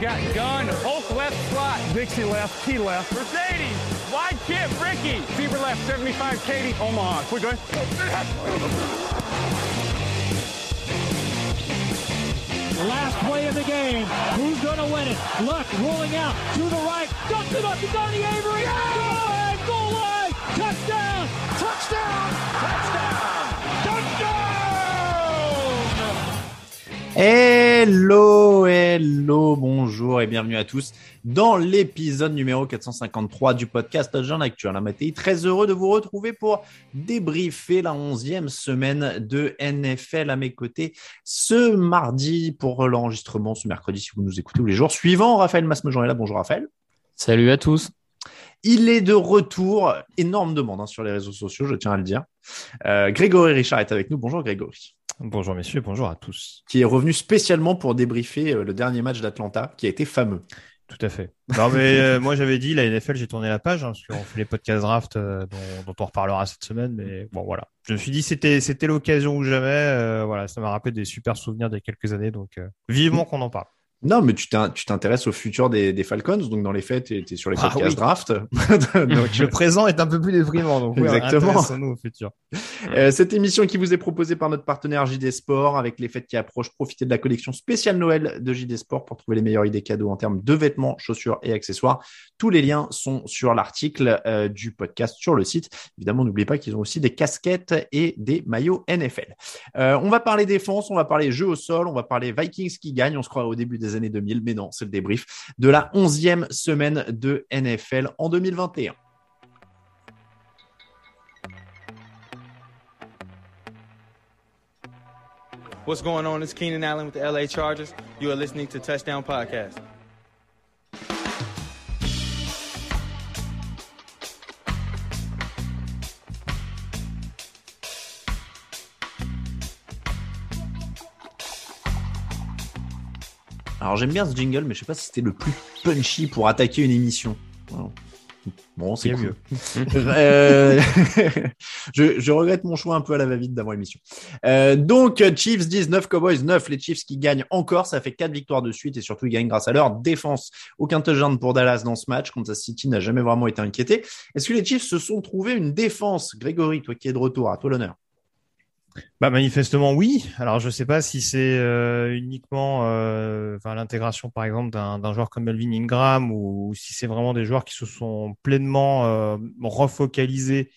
Got gun, Hulk left slot. Dixie left, T left. Mercedes, wide chip, Ricky. Fever left, 75, Katie, Omaha. We're good. Last play of the game. Who's going to win it? Luck rolling out to the right. Dumps it up to Donnie Avery. Good! Goal line. Touchdown. Touchdown. Touchdown. Touchdown. Hello, hello, bonjour et bienvenue à tous dans l'épisode numéro 453 du podcast Touchdown Actuel. Matéi, très heureux de vous retrouver pour débriefer la onzième semaine de NFL à mes côtés ce mardi pour l'enregistrement, ce mercredi si vous nous écoutez tous les jours suivants. Raphaël Masmejean est là. Bonjour Raphaël. Salut à tous. Il est de retour. Énorme demande hein, sur les réseaux sociaux, je tiens à le dire. Euh, Grégory Richard est avec nous. Bonjour Grégory. Bonjour messieurs, bonjour à tous. Qui est revenu spécialement pour débriefer euh, le dernier match d'Atlanta, qui a été fameux. Tout à fait. Non mais euh, moi j'avais dit la NFL, j'ai tourné la page hein, parce qu'on fait les podcasts draft euh, dont, dont, on reparlera cette semaine. Mais bon voilà, je me suis dit c'était c'était l'occasion ou jamais. Euh, voilà, ça m'a rappelé des super souvenirs d'il y a quelques années, donc vivement qu'on en parle. Non, mais tu t'intéresses au futur des, des, Falcons, donc dans les faits, tu es, sur les podcasts ah, oui. draft. donc, le présent est un peu plus déprimant, donc exactement. Oui, nous au futur. Euh, cette émission qui vous est proposée par notre partenaire JD Sport, avec les fêtes qui approchent, profitez de la collection spéciale Noël de JD Sport pour trouver les meilleures idées cadeaux en termes de vêtements, chaussures et accessoires. Tous les liens sont sur l'article euh, du podcast sur le site. Évidemment, n'oubliez pas qu'ils ont aussi des casquettes et des maillots NFL. Euh, on va parler défense, on va parler jeu au sol, on va parler Vikings qui gagnent. On se croit au début des années 2000, mais non, c'est le débrief de la onzième semaine de NFL en 2021. What's going on? It's Keenan Allen with the LA Chargers. You are listening to Touchdown Podcast. Alors j'aime bien ce jingle, mais je sais pas si c'était le plus punchy pour attaquer une émission. Bon, c'est cool. mieux. euh, je, je, regrette mon choix un peu à la va-vite d'avant l'émission. Euh, donc, Chiefs 19, Cowboys 9. Les Chiefs qui gagnent encore. Ça fait quatre victoires de suite et surtout, ils gagnent grâce à leur défense. Aucun touchdown pour Dallas dans ce match. Kansas City n'a jamais vraiment été inquiété. Est-ce que les Chiefs se sont trouvés une défense? Grégory, toi qui es de retour, à toi l'honneur. Bah manifestement oui. Alors je sais pas si c'est euh, uniquement euh, enfin, l'intégration par exemple d'un joueur comme Melvin Ingram ou, ou si c'est vraiment des joueurs qui se sont pleinement euh, refocalisés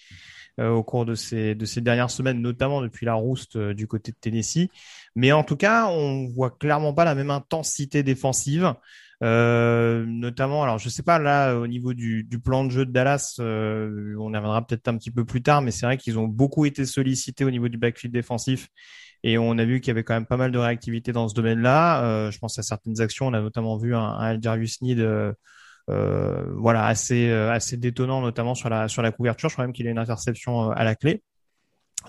euh, au cours de ces de ces dernières semaines, notamment depuis la rouste euh, du côté de Tennessee. Mais en tout cas, on voit clairement pas la même intensité défensive. Euh, notamment, alors je sais pas là au niveau du, plan de jeu de Dallas, euh, on y reviendra peut-être un petit peu plus tard, mais c'est vrai qu'ils ont beaucoup été sollicités au niveau du backfield défensif et on a vu qu'il y avait quand même pas mal de réactivité dans ce domaine-là. Euh, je pense à certaines actions, on a notamment vu un, un Jarvis Need, voilà assez assez détonnant, notamment sur la sur la couverture. Je crois même qu'il a une interception à la clé.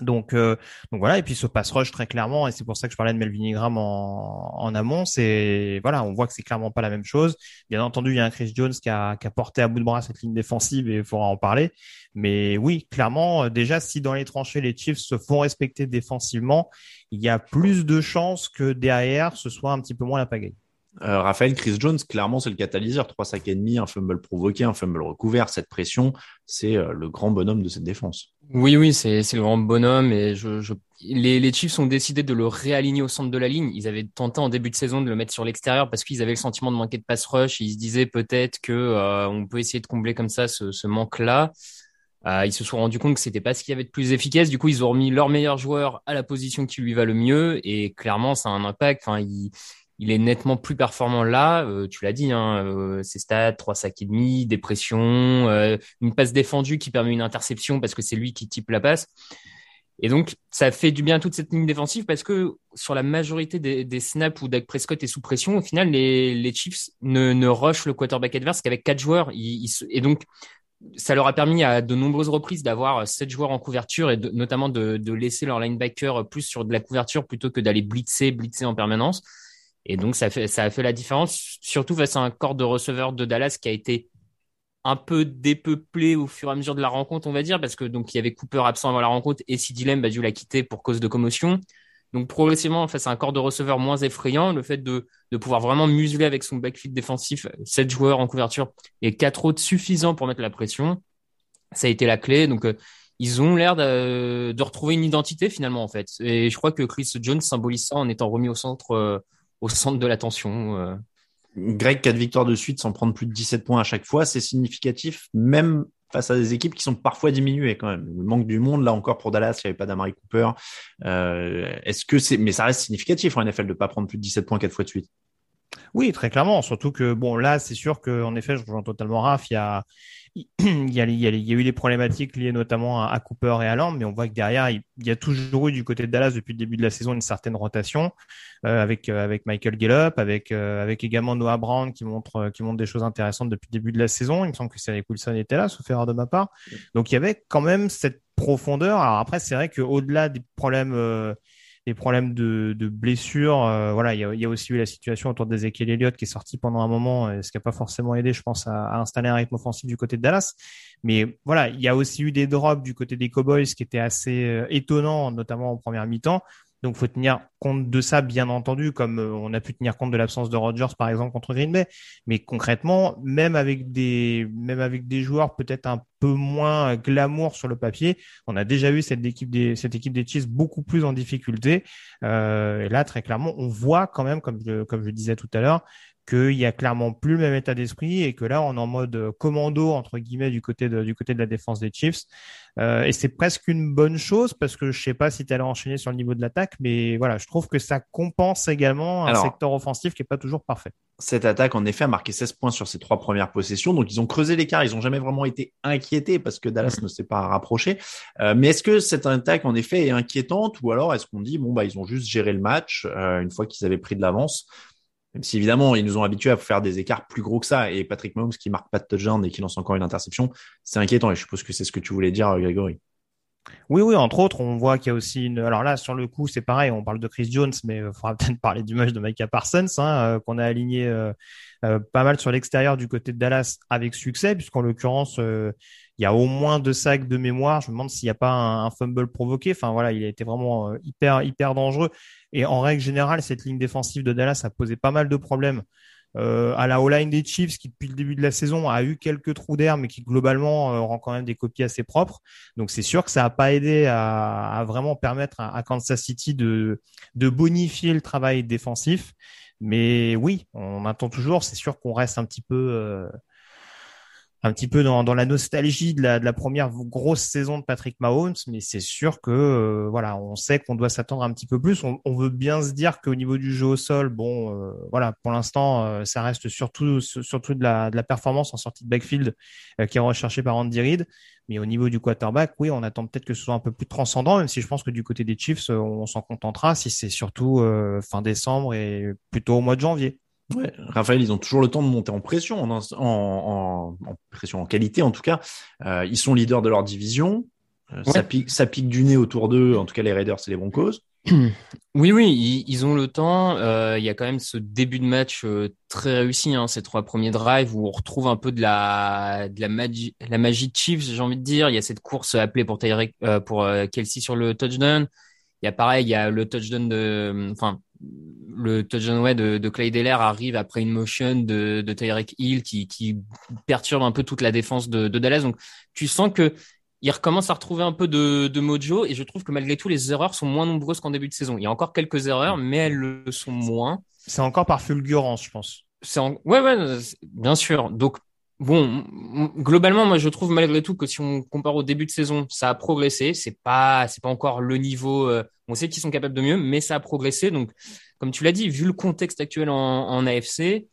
Donc, euh, donc voilà, et puis ce pass rush très clairement, et c'est pour ça que je parlais de Melvin Ingram en, en amont, c'est voilà, on voit que c'est clairement pas la même chose. Bien entendu, il y a un Chris Jones qui a, qui a porté à bout de bras cette ligne défensive et il faudra en parler. Mais oui, clairement, euh, déjà si dans les tranchées les Chiefs se font respecter défensivement, il y a plus de chances que derrière ce soit un petit peu moins la pagaille. Euh, Raphaël, Chris Jones, clairement, c'est le catalyseur. Trois sacs et demi, un fumble provoqué, un fumble recouvert. Cette pression, c'est euh, le grand bonhomme de cette défense. Oui, oui, c'est le grand bonhomme. Et. Les, Chiefs ont décidé de le réaligner au centre de la ligne. Ils avaient tenté en début de saison de le mettre sur l'extérieur parce qu'ils avaient le sentiment de manquer de pass rush. ils se disaient peut-être que euh, on peut essayer de combler comme ça ce, manque-là. Ils se sont rendus compte que c'était pas ce qu'il y avait de plus efficace. Du coup, ils ont remis leur meilleur joueur à la position qui lui va le mieux. Et clairement, ça a un impact. Enfin, il est nettement plus performant là. Euh, tu l'as dit, hein, euh, ses stats, trois sacs et demi, des pressions, euh, une passe défendue qui permet une interception parce que c'est lui qui type la passe. Et donc, ça fait du bien à toute cette ligne défensive parce que sur la majorité des, des snaps où Dak Prescott est sous pression, au final, les, les Chiefs ne, ne rushent le quarterback adverse qu'avec quatre joueurs. et donc, ça leur a permis à de nombreuses reprises d'avoir sept joueurs en couverture et notamment de, de laisser leur linebacker plus sur de la couverture plutôt que d'aller blitzer, blitzer en permanence. Et donc, ça, a fait la différence, surtout face à un corps de receveurs de Dallas qui a été un peu dépeuplé au fur et à mesure de la rencontre, on va dire, parce que donc il y avait Cooper absent avant la rencontre et Sid Lamb a dû la quitter pour cause de commotion. Donc progressivement, face à un corps de receveurs moins effrayant, le fait de, de pouvoir vraiment museler avec son backfield défensif, sept joueurs en couverture et quatre autres suffisants pour mettre la pression, ça a été la clé. Donc euh, ils ont l'air de, de, retrouver une identité finalement en fait. Et je crois que Chris Jones symbolise ça en étant remis au centre. Euh, au centre de l'attention. Euh. Greg, quatre victoires de suite sans prendre plus de 17 points à chaque fois, c'est significatif, même face à des équipes qui sont parfois diminuées quand même. Il manque du monde là encore pour Dallas, il n'y avait pas d'Amari Cooper. Euh, est-ce que c'est, mais ça reste significatif en NFL de pas prendre plus de 17 points quatre fois de suite. Oui, très clairement. Surtout que bon, là, c'est sûr que en effet, je rejoins totalement Raph. Il y a, il y a, il y a, il y a eu des problématiques liées notamment à, Cooper et à Lamb, mais on voit que derrière, il, y a toujours eu du côté de Dallas depuis le début de la saison une certaine rotation euh, avec euh, avec Michael Gallup, avec euh, avec également Noah Brown qui montre qui montre des choses intéressantes depuis le début de la saison. Il me semble que Cedric Wilson était là, sauf erreur de ma part. Donc il y avait quand même cette profondeur. Alors après, c'est vrai qu'au-delà des problèmes des problèmes de, de blessures. Euh, voilà, il y, a, il y, a, aussi eu la situation autour d'Ezekiel Elliott qui est sorti pendant un moment, ce qui n'a pas forcément aidé, je pense, à, à, installer un rythme offensif du côté de Dallas. Mais voilà, il y a aussi eu des drops du côté des Cowboys qui étaient assez euh, étonnants, notamment en première mi-temps. Donc, faut tenir compte de ça, bien entendu, comme euh, on a pu tenir compte de l'absence de Rodgers, par exemple, contre Green Bay. Mais concrètement, même avec des, même avec des joueurs peut-être un peu moins glamour sur le papier, on a déjà vu cette équipe des, cette équipe des Chiefs beaucoup plus en difficulté. Euh, et là, très clairement, on voit quand même, comme je, comme je disais tout à l'heure, qu'il y a clairement plus le même état d'esprit et que là on est en mode commando entre guillemets du côté de du côté de la défense des Chiefs. Euh, et c'est presque une bonne chose parce que je sais pas si tu allais enchaîner sur le niveau de l'attaque mais voilà je trouve que ça compense également un secteur offensif qui est pas toujours parfait. Cette attaque en effet a marqué 16 points sur ses trois premières possessions. Donc ils ont creusé l'écart. Ils ont jamais vraiment été inquiétés parce que Dallas ne s'est pas rapproché. Euh, mais est-ce que cette attaque en effet est inquiétante? Ou alors est-ce qu'on dit bon bah ils ont juste géré le match euh, une fois qu'ils avaient pris de l'avance? Même si évidemment, ils nous ont habitués à faire des écarts plus gros que ça. Et Patrick Mahomes qui marque pas de touchdown et qui lance encore une interception, c'est inquiétant. Et je suppose que c'est ce que tu voulais dire, euh, Grégory. Oui, oui, entre autres, on voit qu'il y a aussi une. Alors là, sur le coup, c'est pareil, on parle de Chris Jones, mais il euh, faudra peut-être parler du match de Micah Parsons, hein, euh, qu'on a aligné pas mal sur l'extérieur du côté de Dallas avec succès, puisqu'en l'occurrence, il y a au moins deux sacs de mémoire. Je me demande s'il n'y a pas un, un, fumble provoqué. Enfin voilà, il a été vraiment hyper, hyper dangereux. Et en règle générale, cette ligne défensive de Dallas a posé pas mal de problèmes euh, à la O-line des Chiefs, qui depuis le début de la saison a eu quelques trous d'air, mais qui globalement euh, rend quand même des copies assez propres. Donc c'est sûr que ça n'a pas aidé à, à vraiment permettre à, Kansas City de, de bonifier le travail défensif. Mais oui, on attend toujours. C'est sûr qu'on reste un petit peu euh, un petit peu dans, la nostalgie de la, première grosse saison de Patrick Mahomes, mais c'est sûr que euh, voilà, on sait qu'on doit s'attendre un petit peu plus. On, veut bien se dire qu'au niveau du jeu au sol, bon, euh, voilà, pour l'instant, euh, ça reste surtout surtout de la, de la performance en sortie de backfield qui est recherchée par Andy Reid. Mais au niveau du quarterback, oui, on attend peut-être que ce soit un peu plus transcendant, même si je pense que du côté des Chiefs, on s'en contentera si c'est surtout fin décembre et plutôt au mois de janvier. Ouais, Raphaël, ils ont toujours le temps de monter en pression, en, en, en pression en qualité en tout cas. Euh, ils sont leaders de leur division. Euh, ça, pique, ça pique du nez autour d'eux, en tout cas les Raiders et les Broncos. Oui, oui, ils, ont le temps. Euh, il y a quand même ce début de match euh, très réussi, hein, ces trois premiers drives où on retrouve un peu de la, de la magie, la magie de Chiefs, j'ai envie de dire. Il y a cette course appelée pour, Tyrek, pour Kelsey sur le touchdown. Il y a pareil, il y a le touchdown de, enfin, le touchdown de, de Clay Deller arrive après une motion de, de Tyreek Hill qui, qui perturbe un peu toute la défense de, de Dallas. Donc, tu sens que il recommence à retrouver un peu de, de, mojo et je trouve que malgré tout les erreurs sont moins nombreuses qu'en début de saison. Il y a encore quelques erreurs, mais elles le sont moins. C'est encore par fulgurance, je pense. C'est en... ouais ouais bien sûr. Donc bon globalement moi je trouve malgré tout que si on compare au début de saison ça a progressé. C'est pas c'est pas encore le niveau. Euh, on sait qu'ils sont capables de mieux, mais ça a progressé. Donc comme tu l'as dit, vu le contexte actuel en, AFC,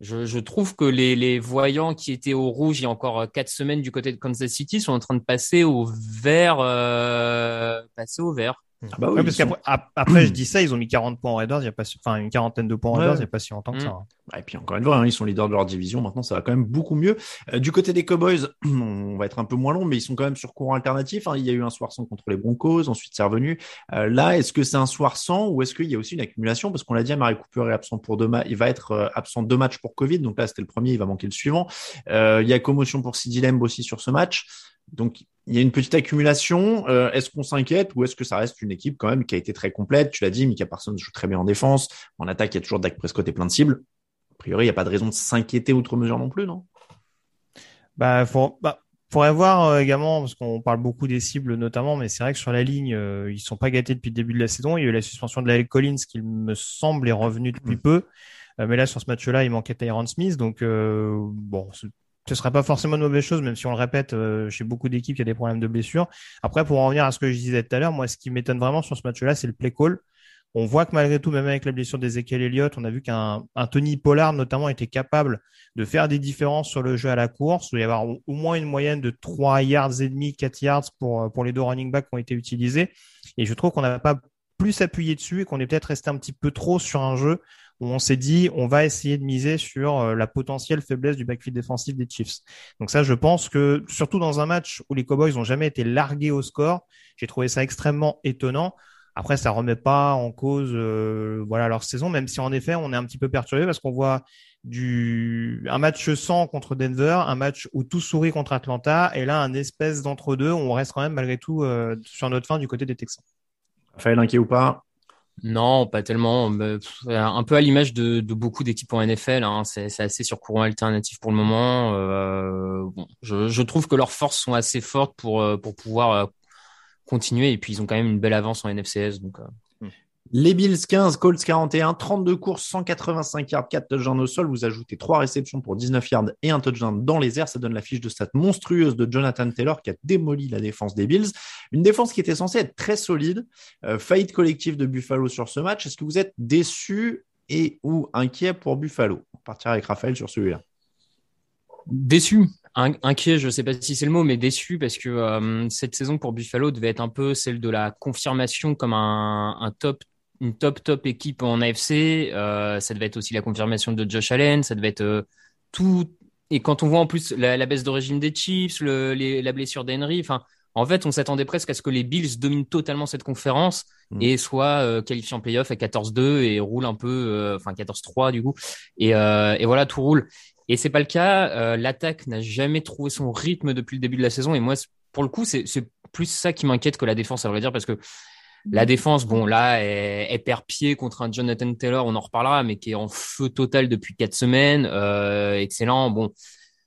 je, je, trouve que les, les, voyants qui étaient au rouge il y a encore euh, quatre semaines du côté de Kansas City sont en train de passer au vert, euh, passer au vert. Ah bah oui, parce qu'après, après, je dis ça, ils ont mis 40 points en Raiders, il y a pas, enfin, une quarantaine de points en Raiders, il n'y a pas si longtemps que ça. Hein. Et puis encore une fois, hein, ils sont leaders de leur division. Maintenant, ça va quand même beaucoup mieux. Euh, du côté des Cowboys, on va être un peu moins long, mais ils sont quand même sur courant alternatif. Hein. Il y a eu un soir sans contre les Broncos, ensuite c'est revenu. Euh, là, est-ce que c'est un soir sans ou est-ce qu'il y a aussi une accumulation? Parce qu'on l'a dit, Marie Cooper est absent pour deux matchs. Il va être euh, absent deux matchs pour Covid. Donc là, c'était le premier, il va manquer le suivant. il y a commotion pour Sidi Lemb aussi sur ce match. Donc, il y a une petite accumulation. Euh, est-ce qu'on s'inquiète ou est-ce que ça reste une équipe quand même qui a été très complète? Tu l'as dit, Mika Parsons joue très bien en défense. En attaque, il y a toujours Dak Prescott et plein de cibles. A priori, il n'y a pas de raison de s'inquiéter outre mesure non plus, non? Bah, faut, bah, faudrait voir euh, également parce qu'on parle beaucoup des cibles notamment, mais c'est vrai que sur la ligne, euh, ils sont pas gâtés depuis le début de la saison. Il y a eu la suspension de la Collins qui me semble est revenu depuis mm. peu. mais là, sur ce match-là, il manquait Tyron Smith. Donc, bon, ce serait pas forcément une mauvaise chose, même si on le répète, euh, chez beaucoup d'équipes, il y a des problèmes de blessures. Après, pour en revenir à ce que je disais tout à l'heure, moi, ce qui m'étonne vraiment sur ce match-là, c'est le play call. On voit que malgré tout, même avec la blessure d'Ezekiel Elliott, on a vu qu'un Tony Pollard, notamment, était capable de faire des différences sur le jeu à la course. Il y avoir au moins une moyenne de 3 yards et demi, 4 yards pour, pour les deux running backs qui ont été utilisés. Et je trouve qu'on n'a pas plus appuyé dessus et qu'on est peut-être resté un petit peu trop sur un jeu où on s'est dit on va essayer de miser sur euh, la potentielle faiblesse du backfield défensif des Chiefs. Donc ça, je pense que surtout dans un match où les Cowboys n'ont jamais été largués au score, j'ai trouvé ça extrêmement étonnant. Après, ça remet pas en cause euh, voilà leur saison, même si en effet on est un petit peu perturbé parce qu'on voit du un match sans contre Denver, un match où tout sourit contre Atlanta, et là un espèce d'entre deux, on reste quand même malgré tout euh, sur notre fin du côté des Texans. Raphaël inquiet ou pas non, pas tellement. Un peu à l'image de, beaucoup d'équipes en NFL. Hein. C'est assez sur courant alternatif pour le moment. Euh, je, trouve que leurs forces sont assez fortes pour, euh, pour pouvoir euh, continuer. Et puis, ils ont quand même une belle avance en NFCS. Les Bills 15, Colts 41, 32 courses, 185 yards, 4 touchdowns au sol. Vous ajoutez 3 réceptions pour 19 yards et un touchdown dans les airs. Ça donne la fiche de stats monstrueuse de Jonathan Taylor qui a démoli la défense des Bills. Une défense qui était censée être très solide. Euh, faillite collective de Buffalo sur ce match. Est-ce que vous êtes déçu et ou inquiet pour Buffalo? On partira avec Raphaël sur celui-là. Déçu, inquiet, je ne sais pas si c'est le mot, mais déçu parce que euh, cette saison pour Buffalo devait être un peu celle de la confirmation comme un, un top une top top équipe en AFC. Euh, ça devait être aussi la confirmation de Josh Allen. Ça devait être euh, tout. Et quand on voit en plus la, baisse de régime des Chiefs, le, la blessure d'Henry, enfin, en fait, on s'attendait presque à ce que les Bills dominent totalement cette conférence mm. et soient euh, qualifiés en playoff à 14-2 et roulent un peu, enfin 14-3 du coup. Et, et, voilà, tout roule. Et c'est pas le cas. L'attaque n'a jamais trouvé son rythme depuis le début de la saison. Et moi, pour le coup, c'est plus ça qui m'inquiète que la défense, à vrai dire, parce que la défense, bon, là, elle, perd pied contre un Jonathan Taylor, on en reparlera, mais qui est en feu total depuis quatre semaines. Euh, excellent. Bon,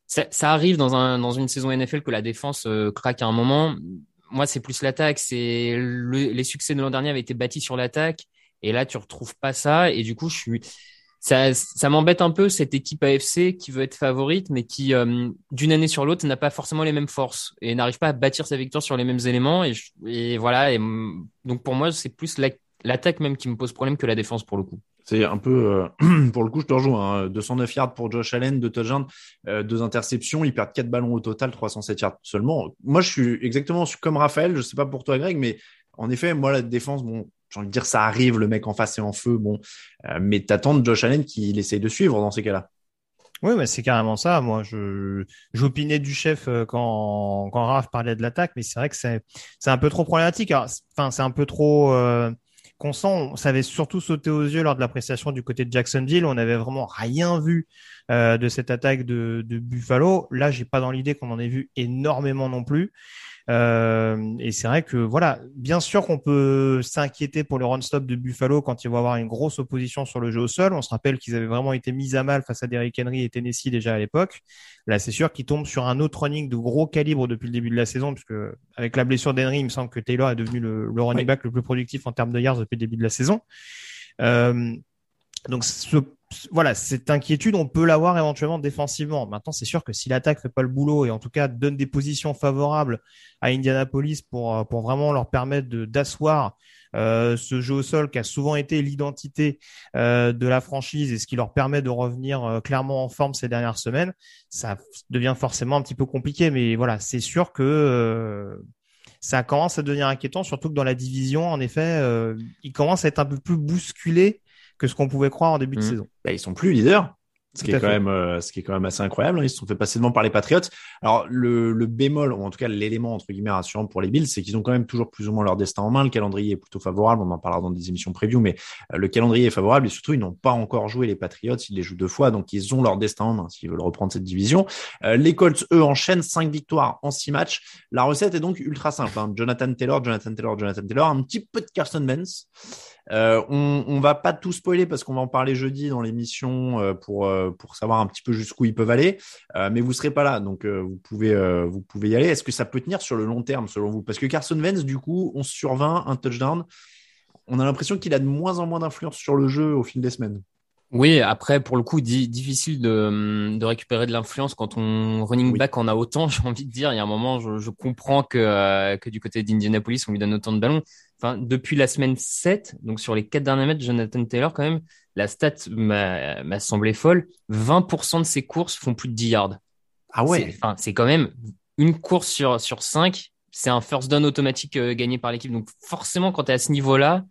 ça, arrive dans, un, dans une saison NFL que la défense euh, craque à un moment. Moi, c'est plus l'attaque. C'est les succès de l'an dernier avaient été bâtis sur l'attaque, et là, tu retrouves pas ça. Et du coup, je suis ça, ça m'embête un peu cette équipe AFC qui veut être favorite, mais qui euh, d'une année sur l'autre n'a pas forcément les mêmes forces et n'arrive pas à bâtir sa victoire sur les mêmes éléments. Et, voilà. Donc pour moi, c'est plus l'attaque même qui me pose problème que la défense pour le coup. C'est un peu, euh, pour le coup, je te rejoins. 209 hein. yards pour Josh Allen, deux touchdowns, euh, deux interceptions. Ils perdent quatre ballons au total, 307 yards seulement. Moi, je suis exactement comme Raphaël. Je sais pas pour toi, Greg, mais en effet, moi, la défense, bon, j'ai envie de dire, ça arrive, le mec en face est en feu, bon, euh, mais t'attends de Josh Allen qu'il essaye de suivre dans ces cas-là. Oui, mais c'est carrément ça. Moi, je j'opinais du chef euh, quand quand parlait de l'attaque, mais c'est vrai que c'est c'est un peu trop problématique. Enfin, c'est un peu trop euh, constant. Ça avait surtout sauté aux yeux lors de l'appréciation du côté de Jacksonville. On n'avait vraiment rien vu euh, de cette attaque de, de Buffalo. Là, j'ai pas dans l'idée qu'on en ait vu énormément non plus. Euh, et c'est vrai que voilà, bien sûr qu'on peut s'inquiéter pour le run-stop de Buffalo quand il va avoir une grosse opposition sur le jeu au sol. On se rappelle qu'ils avaient vraiment été mis à mal face à Derrick Henry et Tennessee déjà à l'époque. Là, c'est sûr qu'ils tombent sur un autre running de gros calibre depuis le début de la saison, puisque avec la blessure d'Henry, il me semble que Taylor est devenu le, running back le plus productif en termes de yards depuis le début de la saison. Euh, donc ce, voilà, cette inquiétude, on peut l'avoir éventuellement défensivement. Maintenant, c'est sûr que si l'attaque fait pas le boulot et en tout cas donne des positions favorables à Indianapolis pour, euh, pour vraiment leur permettre d'asseoir euh, ce jeu au sol qui a souvent été l'identité euh, de la franchise et ce qui leur permet de revenir clairement en forme ces dernières semaines, ça devient forcément un petit peu compliqué. Mais voilà, c'est sûr que ça commence à devenir inquiétant, surtout que dans la division, en effet, il commence à être un peu plus bousculé que ce qu'on pouvait croire en début de mmh. saison. Bah, ils sont plus leaders. Ce qui, est quand même, euh, ce qui est quand même assez incroyable. Hein. Ils se sont fait passer devant par les Patriots. Alors, le, le bémol, ou en tout cas l'élément, entre guillemets, rassurant pour les Bills, c'est qu'ils ont quand même toujours plus ou moins leur destin en main. Le calendrier est plutôt favorable. On en parlera dans des émissions preview, mais euh, le calendrier est favorable et surtout, ils n'ont pas encore joué les Patriots. Ils les jouent deux fois, donc ils ont leur destin en main s'ils veulent reprendre cette division. Euh, les Colts, eux, enchaînent cinq victoires en six matchs. La recette est donc ultra simple. Hein. Jonathan Taylor, Jonathan Taylor, Jonathan Taylor, un petit peu de Carson. Euh, on, on va pas tout spoiler parce qu'on va en parler jeudi dans l'émission pour pour savoir un petit peu jusqu'où ils peuvent aller. mais vous serez pas là, donc vous pouvez vous pouvez y aller. Est-ce que ça peut tenir sur le long terme selon vous? Parce que Carson Wentz, du coup, 11 sur 20, un touchdown. On a l'impression qu'il a de moins en moins d'influence sur le jeu au fil des semaines. Oui, après, pour le coup, difficile de, de récupérer de l'influence quand on running back en a autant, j'ai envie de dire. Il y a un moment, je, je comprends que, que du côté d'Indianapolis, on lui donne autant de ballons enfin, depuis la semaine 7, donc sur les quatre derniers mètres, Jonathan Taylor, quand même, la stat m'a semblé folle. 20% de ses courses font plus de 10 yards. Ah ouais. Enfin, c'est quand même une course sur, sur 5. C'est un first down automatique euh, gagné par l'équipe. Donc, forcément, quand tu es à ce niveau-là,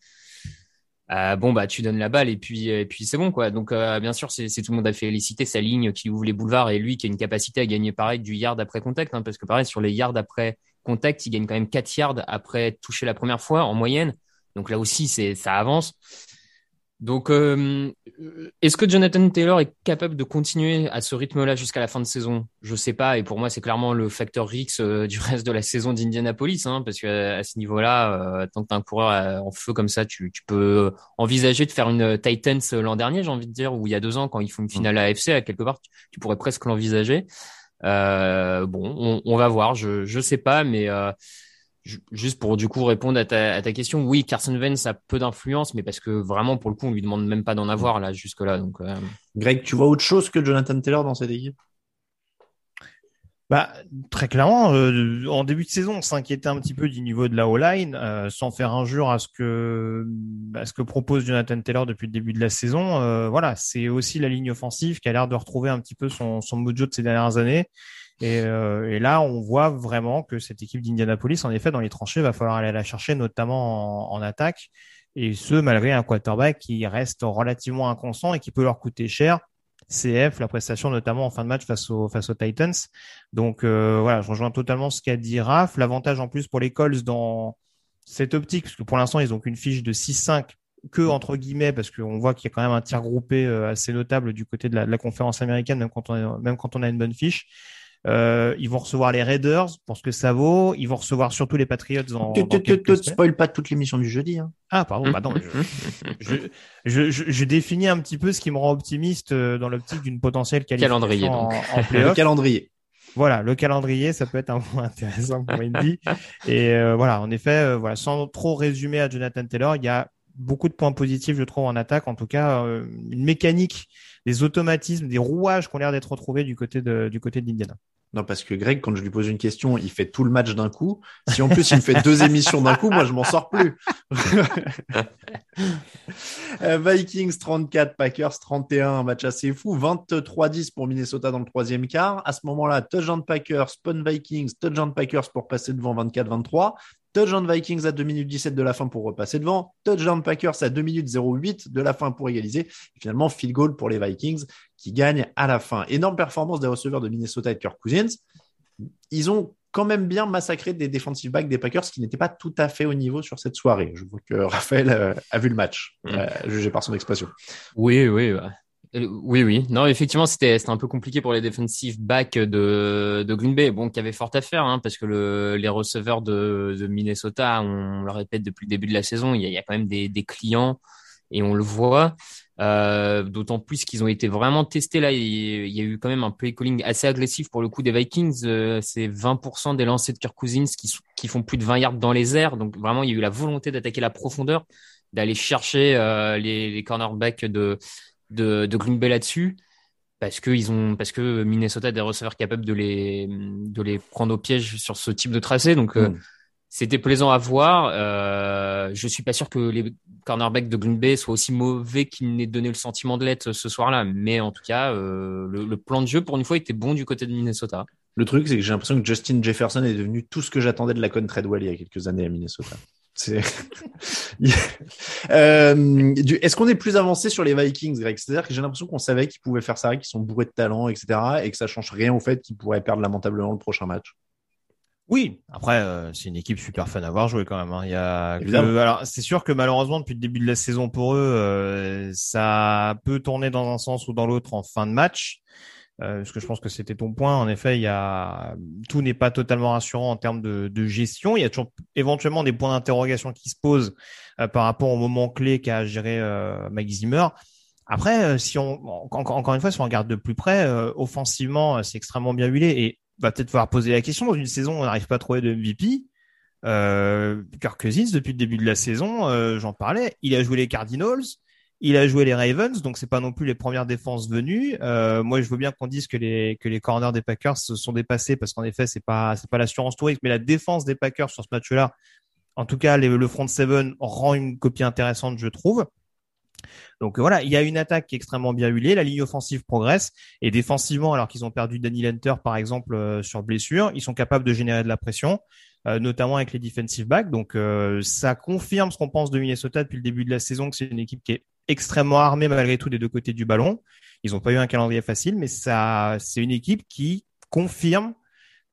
euh, bon, bah, tu donnes la balle et puis, et puis c'est bon, quoi. Donc, euh, bien sûr, c'est tout le monde a félicité sa ligne qui ouvre les boulevards et lui qui a une capacité à gagner pareil du yard après contact, hein, parce que pareil, sur les yards après contact, il gagne quand même 4 yards après toucher la première fois en moyenne. Donc là aussi, c'est ça avance. Donc, euh, est-ce que Jonathan Taylor est capable de continuer à ce rythme-là jusqu'à la fin de saison? Je sais pas. Et pour moi, c'est clairement le facteur X euh, du reste de la saison d'Indianapolis, hein, parce que à ce niveau-là, euh, tant que tu as un coureur en feu comme ça, tu, tu, peux envisager de faire une Titans l'an dernier, j'ai envie de dire, ou il y a deux ans quand ils font une finale AFC, à quelque part, tu, tu pourrais presque l'envisager. Euh, bon, on, on, va voir. Je je sais pas, mais euh, juste pour du coup répondre à ta, à ta question, oui, Carson Wentz a peu d'influence, mais parce que vraiment pour le coup, on lui demande même pas d'en avoir là jusque là. Donc, euh... Greg, tu vois autre chose que Jonathan Taylor dans cette équipe? Bah, très clairement, euh, en début de saison, on s'inquiétait un petit peu du niveau de la O-line, euh, sans faire injure à ce que à ce que propose Jonathan Taylor depuis le début de la saison. Euh, voilà, c'est aussi la ligne offensive qui a l'air de retrouver un petit peu son, son mojo de ces dernières années. Et, et, là, on voit vraiment que cette équipe d'Indianapolis, en effet, dans les tranchées, va falloir aller la chercher, notamment en, attaque. Et ce, malgré un quarterback qui reste relativement inconstant et qui peut leur coûter cher CF, la prestation notamment en fin de match face aux, face aux Titans. Donc euh, voilà, je rejoins totalement ce qu'a dit Raph. L'avantage en plus pour les Colts dans cette optique, parce que pour l'instant ils ont qu'une fiche de 6-5 que entre guillemets, parce qu'on voit qu'il y a quand même un tir groupé euh, assez notable du côté de la, de la conférence américaine, même quand on même quand on a une bonne fiche. Euh, ils vont recevoir les Raiders pour ce que ça vaut. Ils vont recevoir surtout les Patriots en. Tu ne spoil pas toute l'émission du jeudi. Hein. Ah pardon, pardon. je, je, je, je, définis un petit peu ce qui me rend optimiste euh, dans l'optique d'une potentielle qualification calendrier, en, en le calendrier. Voilà, le calendrier, ça peut être un point intéressant pour Indy. Et euh, voilà, en effet, euh, voilà, sans trop résumer à Jonathan Taylor, il y a beaucoup de points positifs, je trouve, en attaque. En tout cas, une mécanique des automatismes, des rouages qui ont l'air d'être retrouvés du côté de, du côté d'Indiana. Non, parce que Greg, quand je lui pose une question, il fait tout le match d'un coup. Si en plus il me fait deux émissions d'un coup, moi je m'en sors plus. Euh, Vikings 34, Packers 31, un match assez fou. 23-10 pour Minnesota dans le troisième quart. À ce moment-là, touchdown Packers, Spawn Vikings, touchdown Packers pour passer devant 24-23. Touchdown Vikings à 2 minutes 17 de la fin pour repasser devant. Touchdown Packers à 2 minutes 08 de la fin pour égaliser. Et finalement, field goal pour les Vikings qui gagnent à la fin. Énorme performance des receveurs de Minnesota et de Kirk Cousins. Ils ont quand même bien massacré des defensive backs des Packers qui n'étaient pas tout à fait au niveau sur cette soirée. Je vois que Raphaël euh, a vu le match, Mm. euh, jugé par son expression. Oui, oui, ouais. Euh, oui, oui. Non, effectivement, c'était un peu compliqué pour les defensive backs de de Green Bay. Bon, qui avait fort à faire, hein, parce que le les receveurs de de Minnesota, on le répète depuis le début de la saison, il y a, il y a quand même des des clients et on le voit. Euh, D'autant plus qu'ils ont été vraiment testés là. Il, il y a eu quand même un play calling assez agressif pour le coup des Vikings. Euh, c'est 20% des lancers de Kirk Cousins qui qui font plus de 20 yards dans les airs. Donc vraiment, il y a eu la volonté d'attaquer la profondeur, d'aller chercher euh, les les cornerbacks de de, de Green Bay là-dessus parce que ils ont parce que Minnesota a des receveurs capables de les de les prendre au piège sur ce type de tracé donc euh, Mm. c'était plaisant à voir euh, je suis pas sûr que les cornerbacks de Green Bay soient aussi mauvais qu'ils n'aient donné le sentiment de l'être ce soir-là mais en tout cas euh, le, le plan de jeu pour une fois était bon du côté de Minnesota Le truc, c'est que j'ai l'impression que Justin Jefferson est devenu tout ce que j'attendais de la con Treadwell il y a quelques années à Minnesota. Euh, Est-ce qu'on est plus avancé sur les Vikings, Greg? C'est-à-dire que j'ai l'impression qu'on savait qu'ils pouvaient faire ça, qu'ils sont bourrés de talent, etc., et que ça change rien au fait qu'ils pourraient perdre lamentablement le prochain match. Oui, après euh, c'est une équipe super fun à voir jouer quand même. hein. Il y a que- Évidemment. alors c'est sûr que malheureusement depuis le début de la saison pour eux, euh, ça peut tourner dans un sens ou dans l'autre en fin de match. Euh, parce que je pense que c'était ton point. En effet, il y a tout n'est pas totalement rassurant en termes de, de gestion. Il y a toujours éventuellement des points d'interrogation qui se posent euh, par rapport au moment clé qu'a géré euh, Mike Zimmer. Après, euh, si on encore, une fois, si on regarde de plus près, euh, offensivement, c'est extrêmement bien huilé et va peut-être falloir poser la question dans une saison où on n'arrive pas à trouver de MVP. Euh, Kirk depuis le début de la saison, j'en parlais, il a joué les Cardinals, il a joué les Ravens, donc c'est pas non plus les premières défenses venues. Euh, moi, je veux bien qu'on dise que les que les corners des Packers se sont dépassés parce qu'en effet, c'est pas c'est pas l'assurance touriste, mais la défense des Packers sur ce match-là, en tout cas, le front seven rend une copie intéressante, je trouve. Donc voilà, il y a une attaque qui est extrêmement bien huilée, la ligne offensive progresse et défensivement, alors qu'ils ont perdu Danny Lenter par exemple euh, sur blessure, ils sont capables de générer de la pression, euh, notamment avec les defensive backs. Donc ça confirme ce qu'on pense de Minnesota depuis le début de la saison, que c'est une équipe qui est extrêmement armée malgré tout des deux côtés du ballon. Ils n'ont pas eu un calendrier facile, mais c'est une équipe qui confirme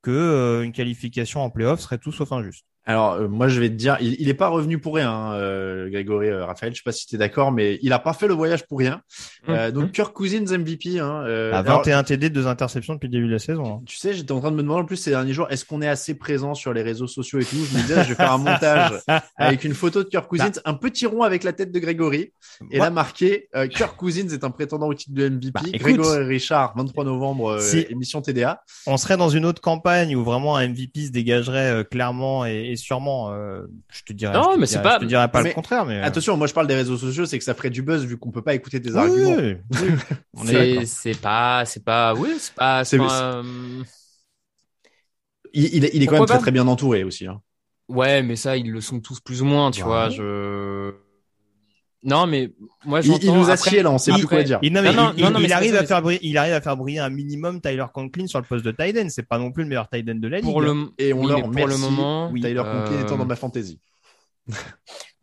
que euh, qualification en playoff serait tout sauf injuste. Alors, euh, moi, je vais te dire, il, il est pas revenu pour rien, hein, euh, Grégory euh, Raphaël. Je sais pas si tu es d'accord, mais il a pas fait le voyage pour rien. Euh, donc, Kirk Cousins MVP. Hein, euh, À alors, 21 TD, deux interceptions depuis le début de la saison. hein. tu sais, j'étais en train de me demander en plus ces derniers jours, est-ce qu'on est assez présent sur les réseaux sociaux et tout? Je me disais, je vais faire un montage avec une photo de Kirk Cousins, un petit rond avec la tête de Grégory, et là marqué euh, Kirk Cousins est un prétendant au titre de MVP. Bah, écoute, Grégory Richard, 23 novembre, euh, si- émission TDA. On serait dans une autre campagne où vraiment un MVP se dégagerait euh, clairement et, et sûrement. euh, je te dirais. Non, te mais c'est pas- Je te dirais pas Mais le contraire, mais. euh, Attention, moi je parle des réseaux sociaux, c'est que ça ferait du buzz vu qu'on peut pas écouter oui, arguments. oui, oui. On est c'est pas c'est pas oui c'est pas c'est C'est- pas, euh, Il, il est, il est quand même très très bien entouré aussi. Hein. Ouais, mais ça, ils le sont tous plus ou moins, tu Ouais. vois. Je. Non, mais moi, Il, j'entends. il nous a après- scié là, on sait plus quoi dire. Il, non, mais Non, non, il, non, non, il mais c'est arrive ça, à faire briller, il arrive à faire briller un minimum Tyler Conklin sur le poste de tight end. C'est pas non plus le meilleur tight end de la ligue. Pour le, Et on oui, leur pour le moment, Tyler Conklin euh, étant dans ma fantaisie.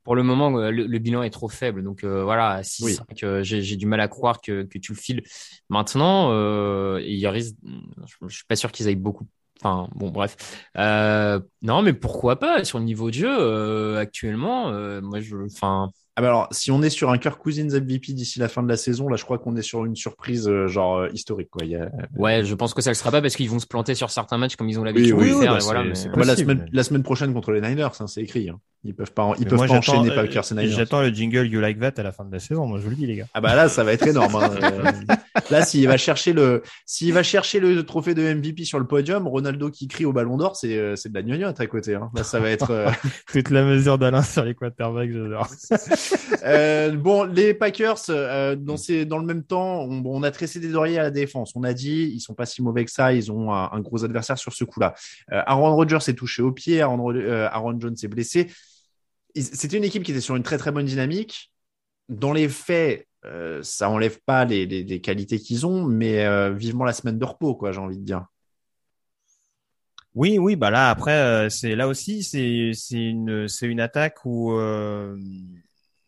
pour le moment, euh, le, le bilan est trop faible. Donc euh, voilà, si Oui. c'est vrai que j'ai du mal à croire que, que tu le files maintenant. Euh, il risque, je, je suis pas sûr qu'ils aillent beaucoup. Enfin bon, bref. Euh, non, mais pourquoi pas sur le niveau de jeu euh, actuellement. euh, moi, je, enfin, Ah bah alors, si on est sur un Kirk Cousins MVP d'ici la fin de la saison, là je crois qu'on est sur une surprise euh, genre euh, historique quoi. Il y a... ouais, je pense que ça le sera pas parce qu'ils vont se planter sur certains matchs comme ils ont l'habitude oui, de oui, faire. bah, et voilà, mais- bah, la, semaine, la semaine prochaine contre les Niners, hein, c'est écrit. Hein. Ils peuvent pas, ils Mais peuvent moi, pas enchaîner euh, Packers et Niners. J'attends le jingle You Like That à la fin de la saison. Moi, je vous le dis, les gars. Ah bah là, ça va être énorme. hein. Euh, là, s'il va chercher le, s'il va chercher le trophée de MVP sur le podium, Ronaldo qui crie au Ballon d'Or, c'est, euh, c'est de la gnognotte à côté. Hein. Là, ça va être. euh, Toute la mesure d'Alain sur les quarterbacks, j'adore. Euh, bon, les Packers, euh, dans, le même temps, on, a tressé des oreillers à la défense. On a dit, ils sont pas si mauvais que ça. Ils ont un, gros adversaire sur ce coup-là. Euh, Aaron Rodgers s'est touché au pied. Aaron, Jones s'est blessé. C'était une équipe qui était sur une très très bonne dynamique. Dans les faits, ça enlève pas les, qualités qu'ils ont, mais vivement la semaine de repos, quoi. J'ai envie de dire. Oui, oui, bah là après c'est là aussi c'est une attaque où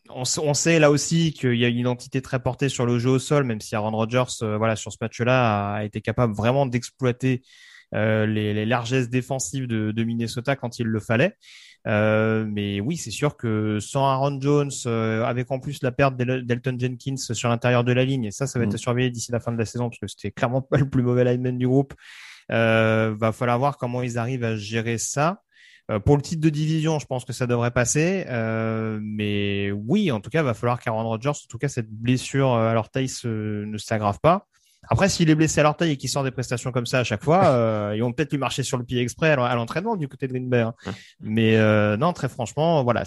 on, on, sait là aussi qu'il y a une identité très portée sur le jeu au sol, même si Aaron Rodgers euh, voilà sur ce match-là a, été capable vraiment d'exploiter les, les, largesses défensives de, de, Minnesota quand il le fallait. mais oui, c'est sûr que sans Aaron Jones, avec en plus la perte d'Elton Jenkins sur l'intérieur de la ligne, et ça, ça va être mm. surveillé d'ici la fin de la saison parce que c'était clairement pas le plus mauvais lineman du groupe. Euh, va falloir voir comment ils arrivent à gérer ça. Euh, pour le titre de division, je pense que ça devrait passer. Euh, mais oui, en tout cas, va falloir qu'Aaron Rodgers, en tout cas, cette blessure à l'orteil ne s'aggrave pas. Après, s'il est blessé à l'orteil et qu'il sort des prestations comme ça à chaque fois, euh, ils vont peut-être lui marcher sur le pied exprès à l'entraînement du côté de Green Bay. Hein. Mais euh, non, très franchement, voilà.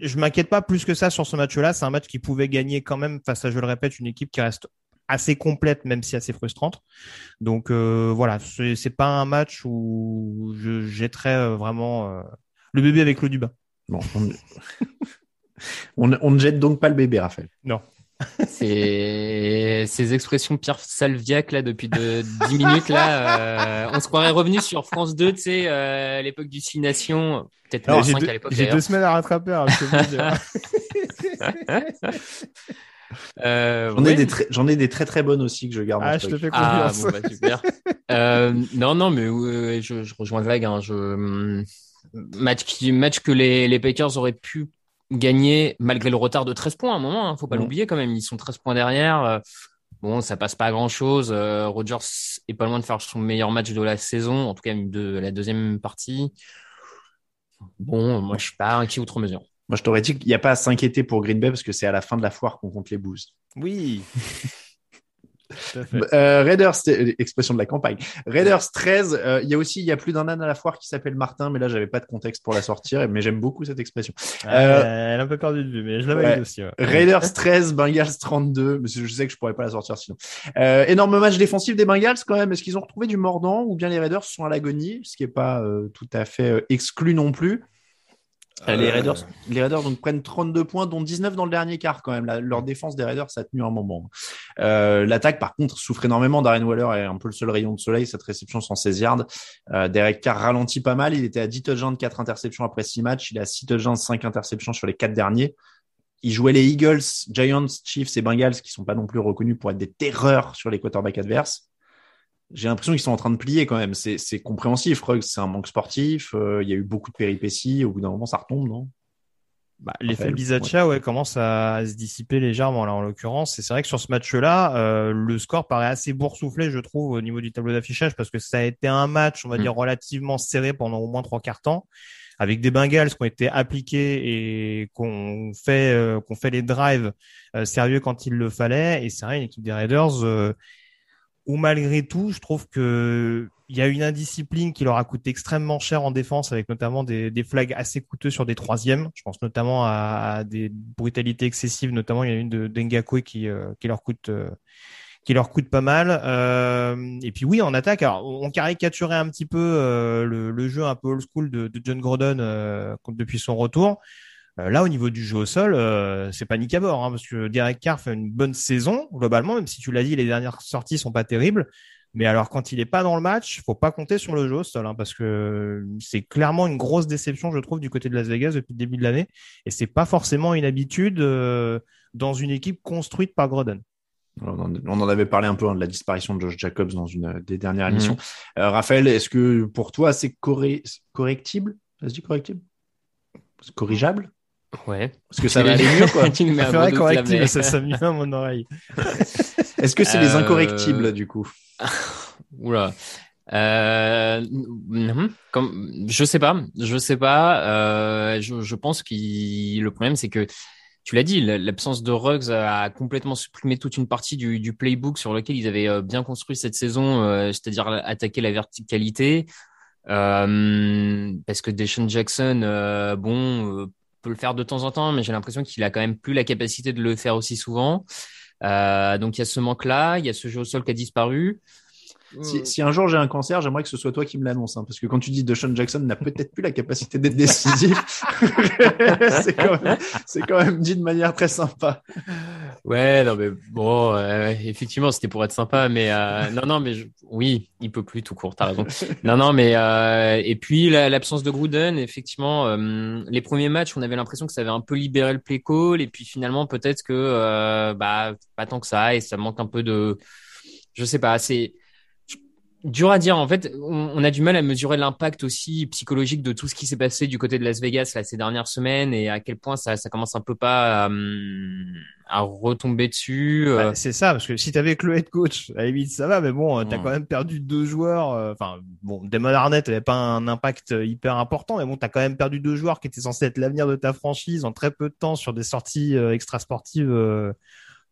Je m'inquiète pas plus que ça sur ce match-là. C'est un match qui pouvait gagner quand même face à, je le répète, une équipe qui reste assez complète, même si assez frustrante. Donc euh, voilà, c'est pas un match où je jetterais euh, vraiment euh, le bébé avec l'eau du bain. Bon, on... on, ne jette donc pas le bébé, Raphaël. Non. C'est ces expressions Pierre Salviac là depuis de 10 minutes là, on se croirait revenu sur France 2, tu sais, à l'époque du Six Nations, peut-être à l'époque. J'ai deux semaines à rattraper. Hein, Euh, j'en ai des j'en ai des très très bonnes aussi que je garde. Ah, je te fais ah, confiance. Ah, bon, bah, super. euh, non, non, mais je, je, rejoins Greg. Hein, je, hum, match, qui, match que les, les Packers auraient pu gagner malgré le retard de 13 points à un moment. Hein, faut pas l'oublier quand même. Ils sont 13 points derrière. Euh, bon, ça passe pas à grand chose. Euh, Rodgers est pas loin de faire son meilleur match de la saison, en tout cas de la deuxième partie. Bon, moi je suis pas inquiet outre mesure. Moi, je t'aurais dit qu'il n'y a pas à s'inquiéter pour Green Bay parce que c'est à la fin de la foire qu'on compte les bouses. Oui. Euh, Raiders, expression de la campagne. Raiders 13, euh, il y a aussi, il y a plus d'un âne à la foire qui s'appelle Martin, mais là, j'avais pas de contexte pour la sortir, mais j'aime beaucoup cette expression. Ah, euh, elle a un peu perdu de vue, mais je la valide aussi. Raiders 13, Bengals 32, mais je sais que je pourrais pas la sortir sinon. énorme match défensif des Bengals quand même. Est-ce qu'ils ont retrouvé du mordant ou bien les Raiders sont à l'agonie, ce qui est pas tout à fait exclu non plus. Euh, les Raiders, les Raiders donc prennent 32 points, dont 19 dans le dernier quart quand même. leur défense des Raiders, ça a tenu un moment. Euh, L'attaque, par contre, souffre énormément. Darren Waller est un peu le seul rayon de soleil. Cette réception 116 yards. Euh, Derek Carr ralentit pas mal. Il était à 10 touchdowns, 4 interceptions après 6 matchs. Il est à 6 touchdowns, 5 interceptions sur les 4 derniers. Il jouait les Eagles, Giants, Chiefs et Bengals, qui sont pas non plus reconnus pour être des terreurs sur les quarterbacks adverses j'ai l'impression qu'ils sont en train de plier quand même. C'est compréhensif. C'est un manque sportif. Euh, il y a eu beaucoup de péripéties. Au bout d'un moment, ça retombe, non? Bah, L'effet Bizacha ouais. commence à, se dissiper légèrement là en l'occurrence. Et c'est vrai que sur ce match-là, euh, le score paraît assez boursouflé, je trouve, au niveau du tableau d'affichage, parce que ça a été un match, on va mm. dire, relativement serré pendant au moins trois quarts temps, avec des Bengals qui ont été appliqués et qu'on fait, euh, qu'on fait les drives sérieux quand il le fallait. Et c'est vrai, une équipe des Raiders où malgré tout, je trouve que il y a une indiscipline qui leur a coûté extrêmement cher en défense, avec notamment des, des flags assez coûteux sur des troisièmes. Je pense notamment à, des brutalités excessives, notamment il y a une de Dengakwe qui, euh, qui leur coûte euh, qui leur coûte pas mal. Euh, et puis oui, en attaque, alors, on caricaturait un petit peu euh, le, le, jeu un peu old school de, de John Gordon depuis son retour. Euh, là, au niveau du jeu au sol, euh, c'est pas à bord, hein, parce que Derek Carr fait une bonne saison globalement, même si tu l'as dit, les dernières sorties sont pas terribles. Mais alors, quand il est pas dans le match, faut pas compter sur le jeu au sol, hein, parce que c'est clairement une grosse déception, je trouve, du côté de Las Vegas depuis le début de l'année. Et c'est pas forcément une habitude euh, dans une équipe construite par Groden. On en avait parlé un peu hein, de la disparition de Josh Jacobs dans une des dernières mhm. émissions. Raphaël, est-ce que pour toi c'est correctible? Ça se dit correctible? Corrigeable? Ouais. Parce que ça va aller mieux, quoi. c'est vrai, correctible, ça sonne bien à mon oreille. Est-ce que c'est les euh, incorrectibles, du coup Oula. Euh, hmm, comme, je sais pas, je sais pas. Euh, je, je, pense que le problème, c'est que tu l'as dit, l'absence de Ruggs a complètement supprimé toute une partie du, du playbook sur lequel ils avaient euh, bien construit cette saison, euh, c'est-à-dire attaquer la verticalité. Euh, parce que Deshaun Jackson, bon, peut le faire de temps en temps, mais j'ai l'impression qu'il a quand même plus la capacité de le faire aussi souvent. Euh, donc il y a ce manque-là, il y a ce jeu au sol qui a disparu. Si, si un jour j'ai un cancer, j'aimerais que ce soit toi qui me l'annonce, hein, parce que quand tu dis Deshaun Jackson n'a peut-être plus la capacité d'être décisif, c'est quand, même- c'est quand même dit de manière très sympa. Ouais, non mais bon, euh, effectivement, c'était pour être sympa, mais euh, non, non, mais je- oui, il peut plus tout court. T'as raison. Non, non, mais euh, et puis la- l'absence de Gruden, effectivement, euh, les premiers matchs, on avait l'impression que ça avait un peu libéré le play call, et puis finalement, peut-être que euh, bah pas tant que ça, et ça manque un peu de, je sais pas, c'est dur à dire. En fait, on, on a du mal à mesurer l'impact aussi psychologique de tout ce qui s'est passé du côté de Las Vegas là, ces dernières semaines et à quel point ça, ça commence un peu pas à, hum, à retomber dessus. euh. Bah, c'est ça, parce que si t'avais que le head coach, à la limite ça va, mais bon, euh, t'as quand même perdu deux joueurs. euh, Enfin, bon, Damon Arnett avait pas un impact euh, hyper important, mais bon, t'as quand même perdu deux joueurs qui étaient censés être l'avenir de ta franchise en très peu de temps sur des sorties euh, extrasportives.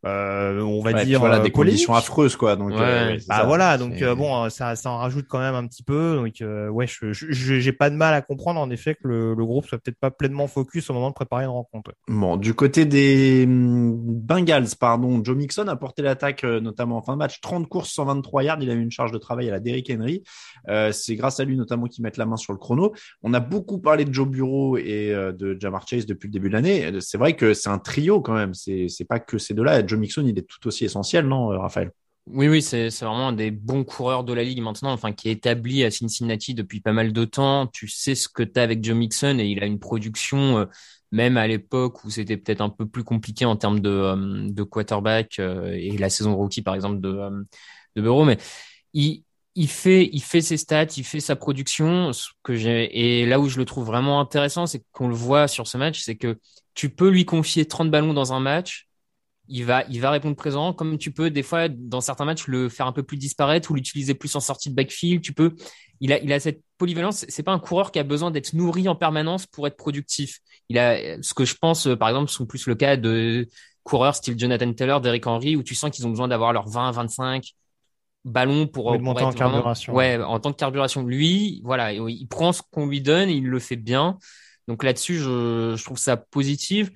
Euh, on va Ouais, dire voilà, euh, des conditions affreuses, quoi. Donc, Ouais. euh, Bah ça. voilà, donc euh, bon, ça, ça en rajoute quand même un petit peu. Donc euh, ouais, je, j'ai pas de mal à comprendre en effet que le, le groupe soit peut-être pas pleinement focus au moment de préparer une rencontre. Bon, du côté des hum, Bengals, pardon, Joe Mixon a porté l'attaque, notamment en fin de match. 30 courses, 123 yards. Il a eu une charge de travail à la Derrick Henry. Euh, c'est grâce à lui, notamment, qu'ils mettent la main sur le chrono. On a beaucoup parlé de Joe Bureau et de Jamar Chase depuis le début de l'année. C'est vrai que c'est un trio quand même. C'est, c'est pas que ces deux-là. Joe Mixon, il est tout aussi essentiel, non, euh, Raphaël? Oui, oui, c'est vraiment un des bons coureurs de la ligue maintenant, enfin qui est établi à Cincinnati depuis pas mal de temps. Tu sais ce que tu as avec Joe Mixon et il a une production, euh, même à l'époque où c'était peut-être un peu plus compliqué en termes de, euh, de quarterback et la saison rookie par exemple de, de Burrow, mais il, il fait, il fait ses stats, il fait sa production. Ce que j'ai et là où je le trouve vraiment intéressant, c'est qu'on le voit sur ce match, c'est que tu peux lui confier 30 ballons dans un match il va, il va répondre présent, comme tu peux des fois dans certains matchs le faire un peu plus disparaître ou l'utiliser plus en sortie de backfield. Tu peux, il a, il a cette polyvalence. C'est pas un coureur qui a besoin d'être nourri en permanence pour être productif. Il a, ce que je pense, euh, par exemple, sont plus le cas de coureurs style Jonathan Taylor, Derrick Henry, où tu sens qu'ils ont besoin d'avoir leurs 20, 25 ballons pour, pour monter en être vraiment- carburation. ouais, en tant que carburation. Lui, voilà, il prend ce qu'on lui donne, il le fait bien. Donc là-dessus, je, je trouve ça positif.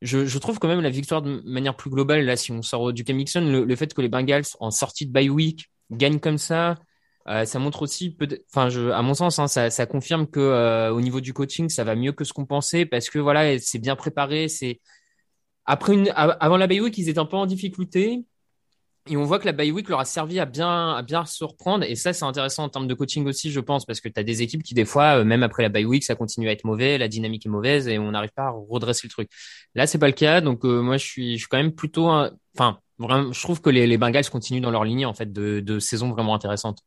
Je, je trouve quand même la victoire de manière plus globale, là, si on sort du Mixon, le, le fait que les Bengals, en sortie de bye week, gagnent comme ça, euh, ça montre aussi, enfin, à mon sens, hein, ça, ça confirme que euh, au niveau du coaching, ça va mieux que ce qu'on pensait parce que voilà, c'est bien préparé. C'est après une, avant la bye week, ils étaient un peu en difficulté. Et on voit que la bye week leur a servi à bien, à bien se reprendre. Et ça, c'est intéressant en termes de coaching aussi, je pense, parce que tu as des équipes qui, des fois, euh, même après la bye week, ça continue à être mauvais, la dynamique est mauvaise et on n'arrive pas à redresser le truc. Là, c'est pas le cas. Donc, euh, moi, je suis, quand même plutôt, enfin, vraiment, je trouve que les, Bengals continuent dans leur lignée, en fait, de, saison vraiment intéressante.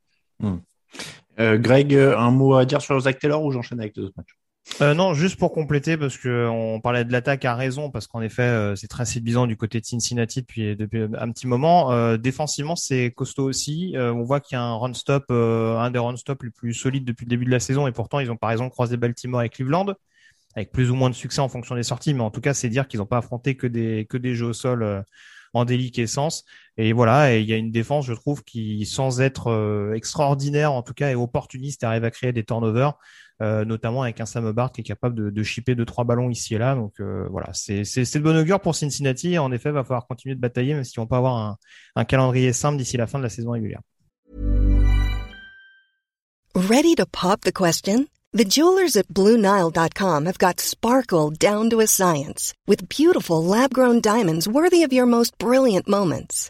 Euh, Greg, un mot à dire sur Zach Taylor ou j'enchaîne avec les autres matchs? Euh, non, juste pour compléter, parce que on parlait de l'attaque à raison, parce qu'en effet, euh, c'est très séduisant du côté de Cincinnati depuis, depuis un petit moment. Euh, défensivement, c'est costaud aussi. Euh, on voit qu'il y a un run stop, euh, un des run stop les plus solides depuis le début de la saison, et pourtant, ils ont par exemple croisé Baltimore et Cleveland, avec plus ou moins de succès en fonction des sorties, mais en tout cas, c'est dire qu'ils n'ont pas affronté que des que des jeux au sol euh, en déliquescence. Et voilà, et il y a une défense, je trouve, qui, sans être euh, extraordinaire, en tout cas, est opportuniste, et arrive à créer des turnovers euh, notamment avec un Sam Hubbard qui est capable de, shipper deux trois ballons ici et là. Donc euh, voilà, c'est c'est de bon augure pour Cincinnati. En effet, va falloir continuer de batailler, même si on peut avoir un, un calendrier simple d'ici la fin de la saison régulière. Ready to pop the question? The jewelers at BlueNile.com have got sparkle down to a science with beautiful lab grown diamonds worthy of your most brilliant moments.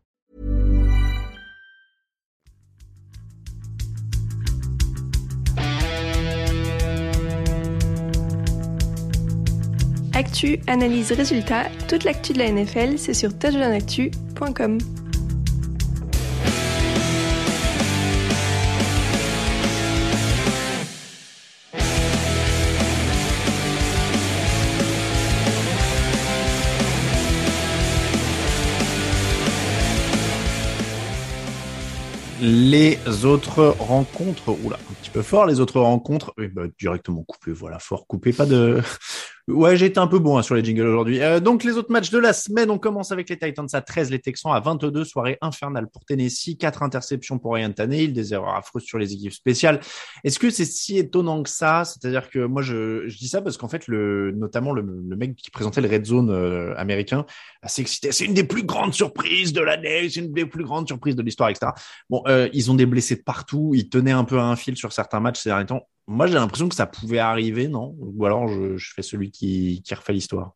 Actu, analyse, résultat, toute l'actu de la NFL, c'est sur touchdownactu.com. Les autres rencontres, oula, un petit peu fort, les autres rencontres, eh ben, directement coupé, voilà, fort coupé, pas de, Ouais, j'ai été un peu bon hein, sur les jingles aujourd'hui. Euh, donc, les autres matchs de la semaine, on commence avec les Titans à 13, les Texans à 22, soirée infernale pour Tennessee, quatre interceptions pour Ryan Tannehill, des erreurs affreuses sur les équipes spéciales. Est-ce que c'est si étonnant que ça? C'est-à-dire que moi, je, je dis ça parce qu'en fait, le, notamment le, le, mec qui présentait le Red Zone euh, américain, assez excité. C'est une des plus grandes surprises de l'année, c'est une des plus grandes surprises de l'histoire, etc. Bon, euh, ils ont des blessés partout, ils tenaient un peu à un fil sur certains matchs ces derniers temps. Moi, j'ai l'impression que ça pouvait arriver, non? Ou alors je, fais celui qui, qui refait l'histoire.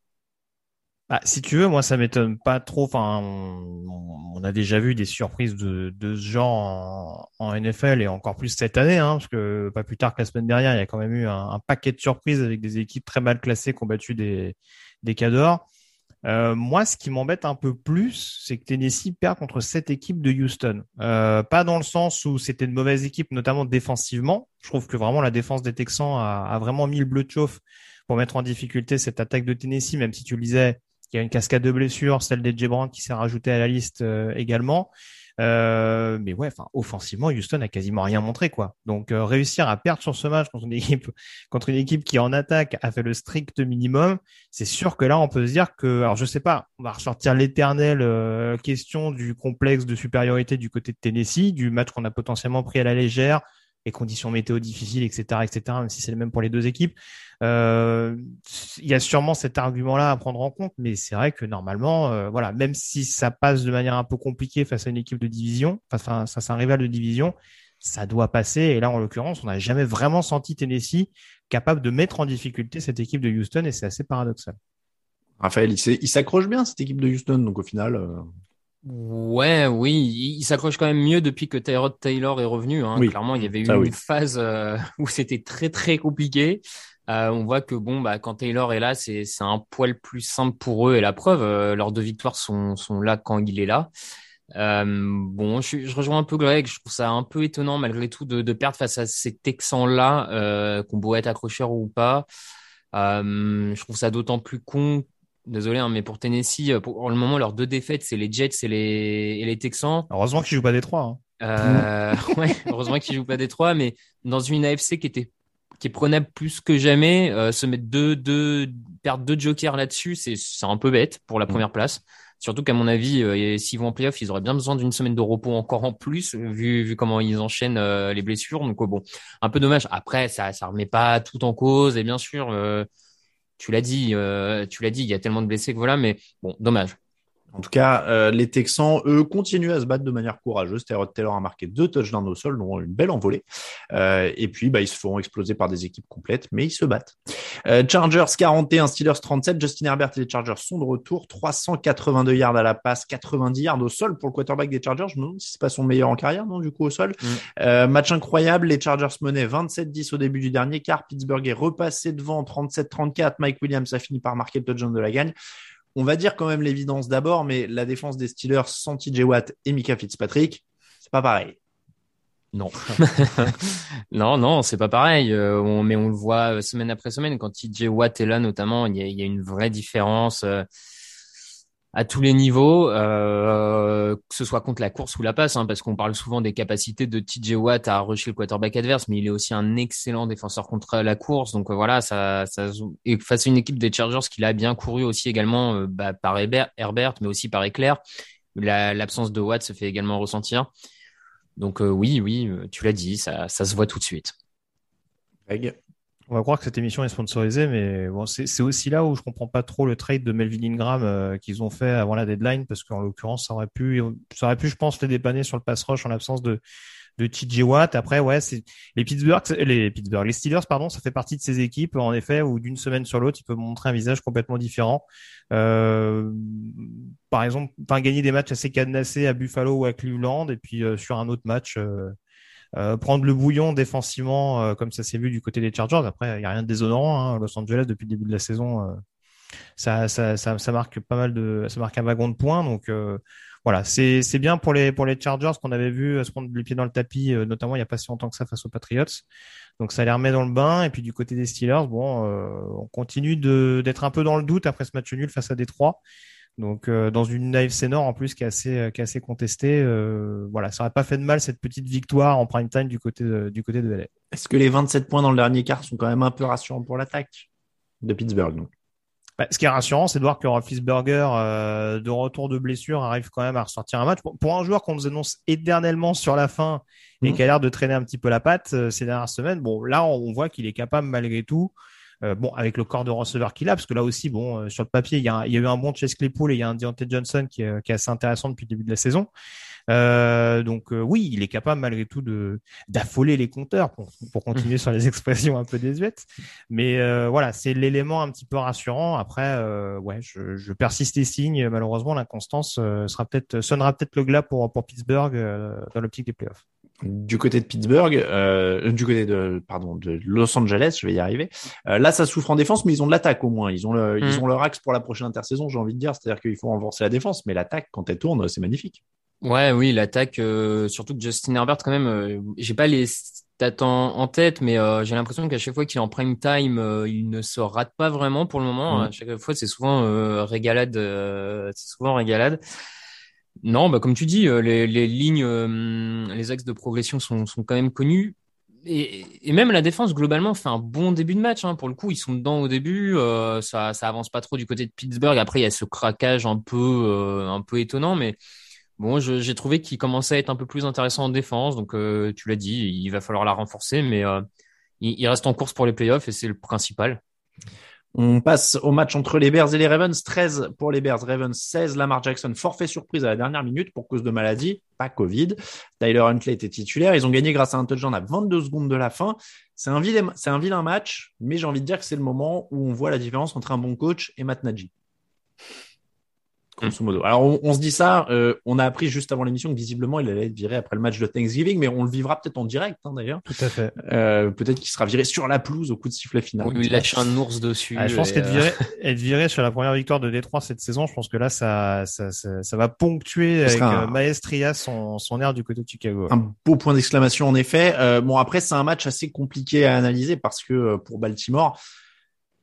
Bah, si tu veux, moi, ça m'étonne pas trop. Enfin, on, a déjà vu des surprises de, ce genre en, NFL et encore plus cette année, hein, parce que pas plus tard que la semaine dernière, il y a quand même eu un, un paquet de surprises avec des équipes très mal classées qui ont battu des, des cadors. Euh, moi, ce qui m'embête un peu plus, c'est que Tennessee perd contre cette équipe de Houston. Euh, pas dans le sens où c'était une mauvaise équipe, notamment défensivement. Je trouve que vraiment la défense des Texans a, vraiment mis le bleu de chauffe pour mettre en difficulté cette attaque de Tennessee, même si tu le disais, il y a une cascade de blessures, celle des qui s'est rajoutée à la liste euh, également. Euh, mais ouais, enfin, offensivement, Houston a quasiment rien montré, quoi. Donc, euh, réussir à perdre sur ce match contre une équipe, contre une équipe qui en attaque a fait le strict minimum, c'est sûr que là, on peut se dire que, alors je sais pas, on va ressortir l'éternelle euh, question du complexe de supériorité du côté de Tennessee, du match qu'on a potentiellement pris à la légère, les conditions météo difficiles, etc., etc., même si c'est le même pour les deux équipes. Euh, il y a sûrement cet argument-là à prendre en compte, mais c'est vrai que normalement, euh, voilà, même si ça passe de manière un peu compliquée face à une équipe de division, face à, face à un rival de division, ça doit passer. Et là, en l'occurrence, on n'a jamais vraiment senti Tennessee capable de mettre en difficulté cette équipe de Houston, et c'est assez paradoxal. Raphaël, il s'accroche bien cette équipe de Houston, donc au final. Euh... Ouais, oui, il, s'accroche quand même mieux depuis que Tyrod Taylor est revenu. Hein. Oui. Clairement, il y avait eu Ça, une oui. phase euh, où c'était très très compliqué. Euh, on voit que bon, bah, quand Taylor est là, c'est c'est un poil plus simple pour eux. Et la preuve, euh, leurs deux victoires sont sont là quand il est là. Euh, bon, je, je rejoins un peu Greg. Je trouve ça un peu étonnant malgré tout de, de perdre face à ces Texans-là, euh, qu'on beau être accrocheur ou pas. Euh, je trouve ça d'autant plus con Désolé, hein, mais pour Tennessee, euh, pour, pour le moment, leurs deux défaites, c'est les Jets et les, et les Texans. Heureusement qu'ils jouent pas des trois. Hein. Euh, ouais, heureusement qu'ils jouent pas des trois, mais dans une AFC qui était qui est prenable plus que jamais, euh, se mettre deux, deux, perdre deux jokers là-dessus, c'est un peu bête pour la première place. Surtout qu'à mon avis, euh, s'ils vont en playoff, ils auraient bien besoin d'une semaine de repos encore en plus, vu, vu comment ils enchaînent euh, les blessures. Donc bon, un peu dommage. Après, ça ça remet pas tout en cause, et bien sûr. Tu l'as dit, euh, tu l'as dit, il y a tellement de blessés que voilà, mais bon, dommage. En tout cas, euh, les Texans, eux, continuent à se battre de manière courageuse. Tyrod Taylor a marqué deux touchdowns au sol, dont une belle envolée. Euh, et puis, bah, ils se feront exploser par des équipes complètes, mais ils se battent. Euh, Chargers 41, Steelers 37. Justin Herbert et les Chargers sont de retour. 382 yards à la passe, 90 yards au sol pour le quarterback des Chargers. Je me demande si c'est pas son meilleur en carrière, non, du coup, au sol. Mm. Euh, match incroyable. Les Chargers menaient 27-10 au début du dernier quart. Pittsburgh est repassé devant 37-34. Mike Williams a fini par marquer le touchdown de la gagne. On va dire quand même l'évidence d'abord, mais la défense des Steelers sans TJ Watt et Mika Fitzpatrick, c'est pas pareil. Non. non, non, c'est pas pareil. Euh, mais on le voit euh, semaine après semaine. Quand TJ Watt est là, notamment, il y a, il y a une vraie différence euh, à tous les niveaux, euh, que ce soit contre la course ou la passe, hein, parce qu'on parle souvent des capacités de TJ Watt à rusher le quarterback adverse, mais il est aussi un excellent défenseur contre la course. Donc euh, voilà, ça, ça et face à une équipe des Chargers qui l'a bien couru aussi également euh, bah, par Herbert, mais aussi par Éclair. La- L'absence de Watt se fait également ressentir. Donc euh, oui, oui, tu l'as dit, ça, ça se voit tout de suite. On va croire que cette émission est sponsorisée, mais bon, c'est aussi là où je comprends pas trop le trade de Melvin Ingram euh, qu'ils ont fait avant la deadline, parce qu'en l'occurrence, ça aurait pu, ça aurait pu, je pense, les dépanner sur le pass rush en l'absence de de TJ Watt. Après, ouais, les Pittsburgh, les Pittsburgh, les Steelers, pardon, ça fait partie de ces équipes, en effet, où d'une semaine sur l'autre, ils peuvent montrer un visage complètement différent. Euh, par exemple, enfin, gagner des matchs assez cadenassés à Buffalo ou à Cleveland, et puis euh, sur un autre match. euh, euh, prendre le bouillon défensivement euh, comme ça s'est vu du côté des Chargers. Après, il y a rien de déshonorant. Hein. Los Angeles depuis le début de la saison, euh, ça, ça, ça, ça, marque pas mal de, ça marque un wagon de points. Donc euh, voilà, c'est bien pour les pour les Chargers qu'on avait vu se prendre les pieds dans le tapis, euh, notamment il y a pas si longtemps que ça face aux Patriots. Donc ça les remet dans le bain. Et puis du côté des Steelers, bon, euh, on continue d'être un peu dans le doute après ce match nul face à Détroit. Donc dans une AFC Nord en plus qui est assez qui est assez contestée, voilà, ça aurait pas fait de mal cette petite victoire en prime time du côté de, du côté de LA. Est-ce que les 27 points dans le dernier quart sont quand même un peu rassurants pour l'attaque de Pittsburgh donc? Bah, ce qui est rassurant, c'est de voir que Roethlisberger, euh, de retour de blessure, arrive quand même à ressortir un match. Pour, un joueur qu'on nous annonce éternellement sur la fin et mmh. qui a l'air de traîner un petit peu la patte euh, ces dernières semaines, bon, là, on, voit qu'il est capable malgré tout. Euh, bon, avec le corps de receveur qu'il a, parce que là aussi, bon, euh, sur le papier, il y, a, il y a eu un bon Chase Claypool et il y a un Deontay Johnson qui est, qui est assez intéressant depuis le début de la saison. Euh, donc euh, oui, il est capable malgré tout de d'affoler les compteurs pour, pour continuer sur les expressions un peu désuètes. Mais euh, voilà, c'est l'élément un petit peu rassurant. Après, ouais, je, je, persiste et signe. Malheureusement, l'inconstance sera peut-être sonnera peut-être le glas pour pour Pittsburgh dans l'optique des playoffs du côté de Pittsburgh, euh, du côté de pardon de Los Angeles, je vais y arriver. Euh, là, ça souffre en défense, mais ils ont de l'attaque au moins. Ils ont le, ils mm. ont leur axe pour la prochaine intersaison, j'ai envie de dire. C'est-à-dire qu'il faut renforcer la défense, mais l'attaque quand elle tourne, c'est magnifique. Ouais, oui, l'attaque, euh, surtout que Justin Herbert, quand même, euh, j'ai pas les stats en, tête, mais euh, j'ai l'impression qu'à chaque fois qu'il est en prime time, il ne se rate pas vraiment pour le moment. À chaque fois, c'est souvent régalade, c'est souvent régalade. Non, bah comme tu dis, les, les lignes, les axes de progression sont, sont quand même connus. Et, même la défense globalement fait un bon début de match. Hein. Pour le coup, ils sont dedans au début. ça, ça avance pas trop du côté de Pittsburgh. Après, il y a ce craquage un peu, étonnant, mais Bon, j'ai trouvé qu'il commençait à être un peu plus intéressant en défense, donc euh, tu l'as dit, il va falloir la renforcer, mais euh, il, reste en course pour les playoffs et c'est le principal. On passe au match entre les Bears et les Ravens. 13 pour les Bears, Ravens 16. Lamar Jackson, forfait surprise à la dernière minute pour cause de maladie, pas Covid. Tyler Huntley était titulaire. Ils ont gagné grâce à un touchdown à 22 secondes de la fin. C'est un vilain, match, mais j'ai envie de dire que c'est le moment où on voit la différence entre un bon coach et Matt Nagy. Alors on, se dit ça, euh, on a appris juste avant l'émission que visiblement il allait être viré après le match de Thanksgiving, mais on le vivra peut-être en direct hein, d'ailleurs. Tout à fait. Euh, peut-être qu'il sera viré sur la pelouse au coup de sifflet final. Oui, il lâche un ours dessus. Ah, je pense qu'être viré, euh, être viré sur la première victoire de Détroit cette saison, je pense que là ça ça, ça, va ponctuer avec Maestria son, son air du côté de Chicago. Un beau point d'exclamation en effet. bon après c'est un match assez compliqué à analyser parce que pour Baltimore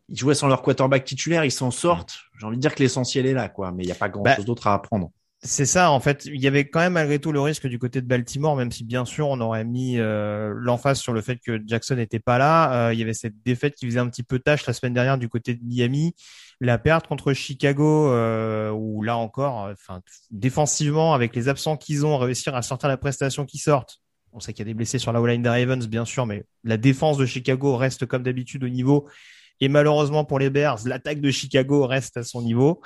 ils jouaient sans leur quarterback titulaire, ils s'en sortent. J'ai envie de dire que l'essentiel est là, quoi. Mais il n'y a pas grand chose bah, d'autre à apprendre. C'est ça, en fait. Il y avait quand même malgré tout le risque du côté de Baltimore, même si bien sûr on aurait mis euh, l'emphase sur le fait que Jackson n'était pas là. Euh, il y avait cette défaite qui faisait un petit peu tâche la semaine dernière du côté de Miami. La perte contre Chicago, euh, où là encore, enfin défensivement avec les absents qu'ils ont, réussir à sortir la prestation qui sortent. On sait qu'il y a des blessés sur la O-line des Ravens, bien sûr, mais la défense de Chicago reste comme d'habitude au niveau. Et malheureusement pour les Bears, l'attaque de Chicago reste à son niveau.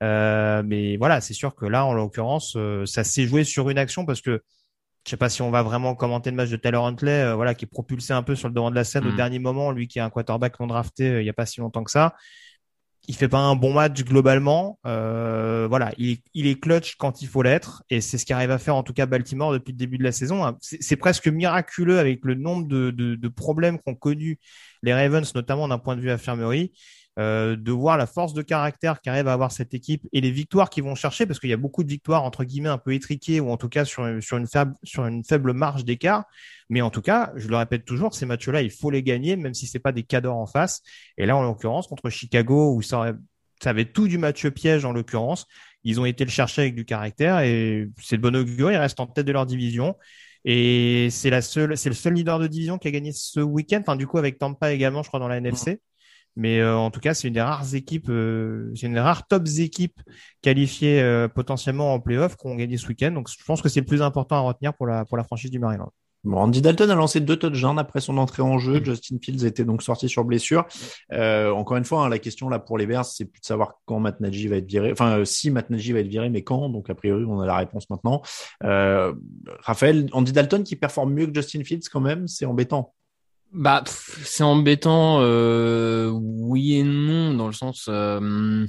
Euh, mais voilà, c'est sûr que là, en l'occurrence, euh, ça s'est joué sur une action parce que je sais pas si on va vraiment commenter le match de Taylor Huntley, euh, voilà, qui est propulsé un peu sur le devant de la scène au mm. dernier moment, lui qui est un quarterback non drafté il y a pas si longtemps que ça. Il fait pas un bon match globalement. voilà, il est, il est clutch quand il faut l'être, et c'est ce qu'arrive à faire en tout cas Baltimore depuis le début de la saison. C'est presque miraculeux avec le nombre de, de, de problèmes qu'ont connus les Ravens, notamment d'un point de vue infirmerie, euh, de voir la force de caractère qu'arrive à avoir cette équipe et les victoires qu'ils vont chercher, parce qu'il y a beaucoup de victoires entre guillemets un peu étriquées ou en tout cas sur, sur, une, faible, sur une faible marge d'écart. Mais en tout cas, je le répète toujours, ces matchs-là, il faut les gagner, même si c'est pas des cadors en face. Et là, en l'occurrence, contre Chicago, où ça, ça avait tout du match piège en l'occurrence, ils ont été le chercher avec du caractère et c'est le bon augure. Ils restent en tête de leur division. Et c'est la seule, c'est le seul leader de division qui a gagné ce week-end. Enfin, du coup, avec Tampa également, je crois, dans la NFC. Mais euh, en tout cas, c'est une des rares équipes, euh, c'est une des rares tops équipes qualifiées euh, potentiellement en playoff qui ont gagné ce week-end. Donc, je pense que c'est le plus important à retenir pour la pour la franchise du Maryland. Bon, Andy Dalton a lancé deux touchdowns après son entrée en jeu. Justin Fields était donc sorti sur blessure. Euh, encore une fois, hein, la question là pour les Bears, c'est plus de savoir quand Matt Nagy va être viré. Enfin, euh, si Matt Nagy va être viré, mais quand. Donc a priori, on a la réponse maintenant. Euh, Raphaël, Andy Dalton qui performe mieux que Justin Fields quand même, c'est embêtant. Bah, c'est embêtant, euh, oui et non, dans le sens euh,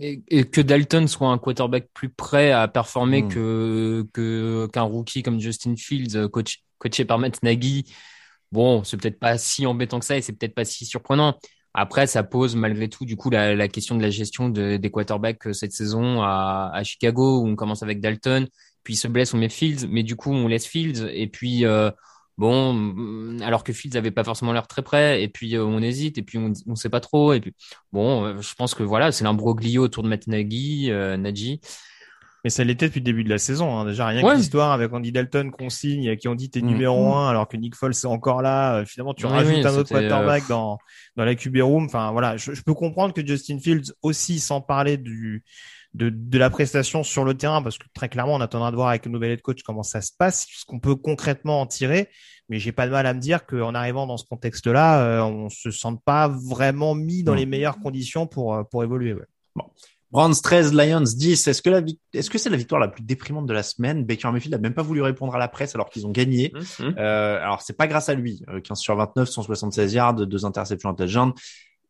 et, que Dalton soit un quarterback plus prêt à performer que que qu'un rookie comme Justin Fields, coach coaché par Matt Nagy, bon, c'est peut-être pas si embêtant que ça et c'est peut-être pas si surprenant. Après, ça pose malgré tout du coup la, la question de la gestion de, des quarterbacks euh, cette saison à, à, Chicago où on commence avec Dalton, puis il se blesse, on met Fields, mais du coup on laisse Fields et puis euh, bon, mm, alors que Fields avait pas forcément l'air très près et puis euh, on hésite et puis on, on sait pas trop et puis bon, euh, je pense que voilà c'est l'imbroglio autour de Matt Nagy, Nagy. Mais ça l'était depuis le début de la saison. Hein. Déjà, rien que l'histoire avec Andy Dalton qu'on signe, qui ont dit t'es mm. numéro un, alors que Nick Foles est encore là. Euh, finalement, tu rajoutes un autre quarterback euh, dans, dans la QB room. Enfin, voilà, je, je, peux comprendre que Justin Fields aussi, sans parler du, de, de la prestation sur le terrain, parce que très clairement, on attendra de voir avec le nouvel head coach comment ça se passe, ce qu'on peut concrètement en tirer. Mais j'ai pas de mal à me dire qu'en arrivant dans ce contexte-là, euh, on se sente pas vraiment mis dans les meilleures conditions pour, euh, pour évoluer. Ouais. Bon. Browns 13, Lions 10. Est-ce que la est-ce que c'est la victoire la plus déprimante de la semaine? Baker Mayfield n'a même pas voulu répondre à la presse alors qu'ils ont gagné. Mmh, mmh. Euh, alors c'est pas grâce à lui. 15 euh, sur 29, 176 yards, deux interceptions intelligentes.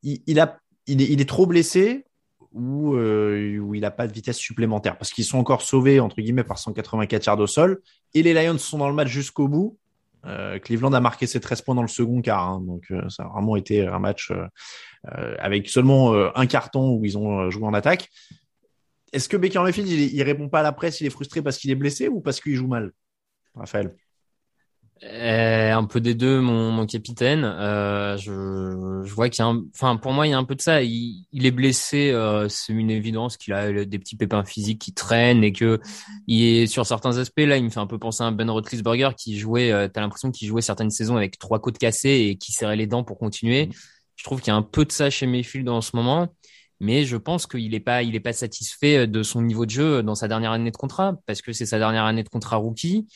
Il, il a, il est, il est trop blessé ou euh, où il n'a pas de vitesse supplémentaire? Parce qu'ils sont encore sauvés entre guillemets par 184 yards au sol et les Lions sont dans le match jusqu'au bout. Euh, Cleveland a marqué ses 13 points dans le second quart, hein, donc euh, ça a vraiment été un match euh, euh, avec seulement un carton où ils ont joué en attaque. Est-ce que Baker Mayfield il, il répond pas à la presse, il est frustré parce qu'il est blessé ou parce qu'il joue mal, Raphaël? Euh, un peu des deux, mon, mon capitaine. Euh, je, je vois qu'il y a un, enfin pour moi il y a un peu de ça. Il, il est blessé, euh, c'est une évidence qu'il a des petits pépins physiques qui traînent et que il est sur certains aspects là, il me fait un peu penser à Ben Roethlisberger qui jouait. Euh, T'as l'impression qu'il jouait certaines saisons avec trois côtes cassées et qui serrait les dents pour continuer. Je trouve qu'il y a un peu de ça chez Mayfield en ce moment mais je pense qu'il est pas, il est pas satisfait de son niveau de jeu dans sa dernière année de contrat parce que c'est sa dernière année de contrat rookie.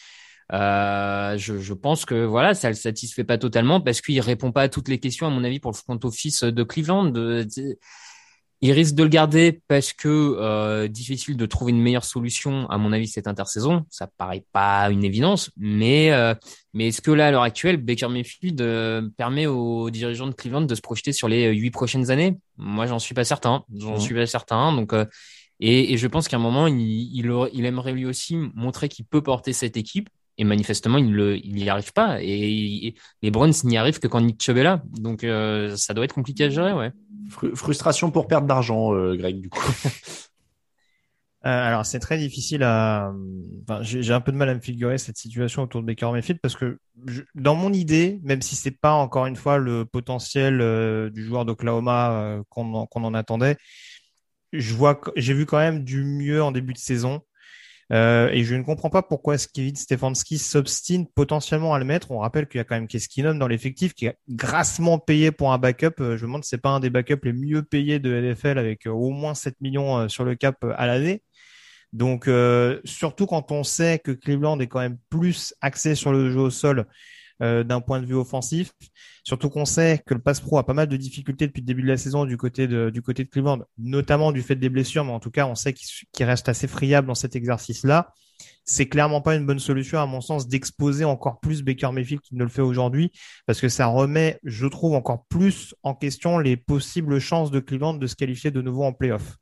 Euh, je, je, pense que voilà, ça le satisfait pas totalement parce qu'il répond pas à toutes les questions à mon avis pour le front office de Cleveland. Il risque de le garder parce que euh, difficile de trouver une meilleure solution à mon avis cette intersaison. Ça paraît pas une évidence, mais euh, mais est-ce que là à l'heure actuelle Baker Mayfield euh, permet aux dirigeants de Cleveland de se projeter sur les huit prochaines années? Moi, j'en suis pas certain. J'en mmh. suis pas certain. Donc euh, et, et, je pense qu'à un moment, il, il, il aimerait lui aussi montrer qu'il peut porter cette équipe et manifestement il le il n'y arrive pas. Et, les Browns n'y arrivent que quand Nick Chubb est là. Donc euh, ça doit être compliqué à gérer ouais. Frustration pour perdre d'argent euh, Greg du coup. Euh, alors c'est très difficile à enfin, j'ai un peu de mal à me figurer cette situation autour de Baker Mayfield parce que dans mon idée même si c'est pas encore une fois le potentiel du joueur d'Oklahoma qu'on qu'on en attendait je vois j'ai vu quand même du mieux en début de saison euh, et je ne comprends pas pourquoi Kevin Stefanski s'obstine potentiellement à le mettre. On rappelle qu'il y a quand même Keskinon dans l'effectif qui est grassement payé pour un backup. Euh, je me demande si c'est pas un des backups les mieux payés de NFL avec euh, au moins 7 millions sur le cap à l'année. Donc surtout quand on sait que Cleveland est quand même plus axé sur le jeu au sol euh, d'un point de vue offensif. Surtout qu'on sait que le pass pro a pas mal de difficultés depuis le début de la saison du côté de, du côté de Cleveland, notamment du fait des blessures, mais en tout cas, on sait qu'il reste assez friable dans cet exercice-là. C'est clairement pas une bonne solution, à mon sens, d'exposer encore plus Baker Mayfield qu'il ne le fait aujourd'hui, parce que ça remet, je trouve, encore plus en question les possibles chances de Cleveland de se qualifier de nouveau en playoff.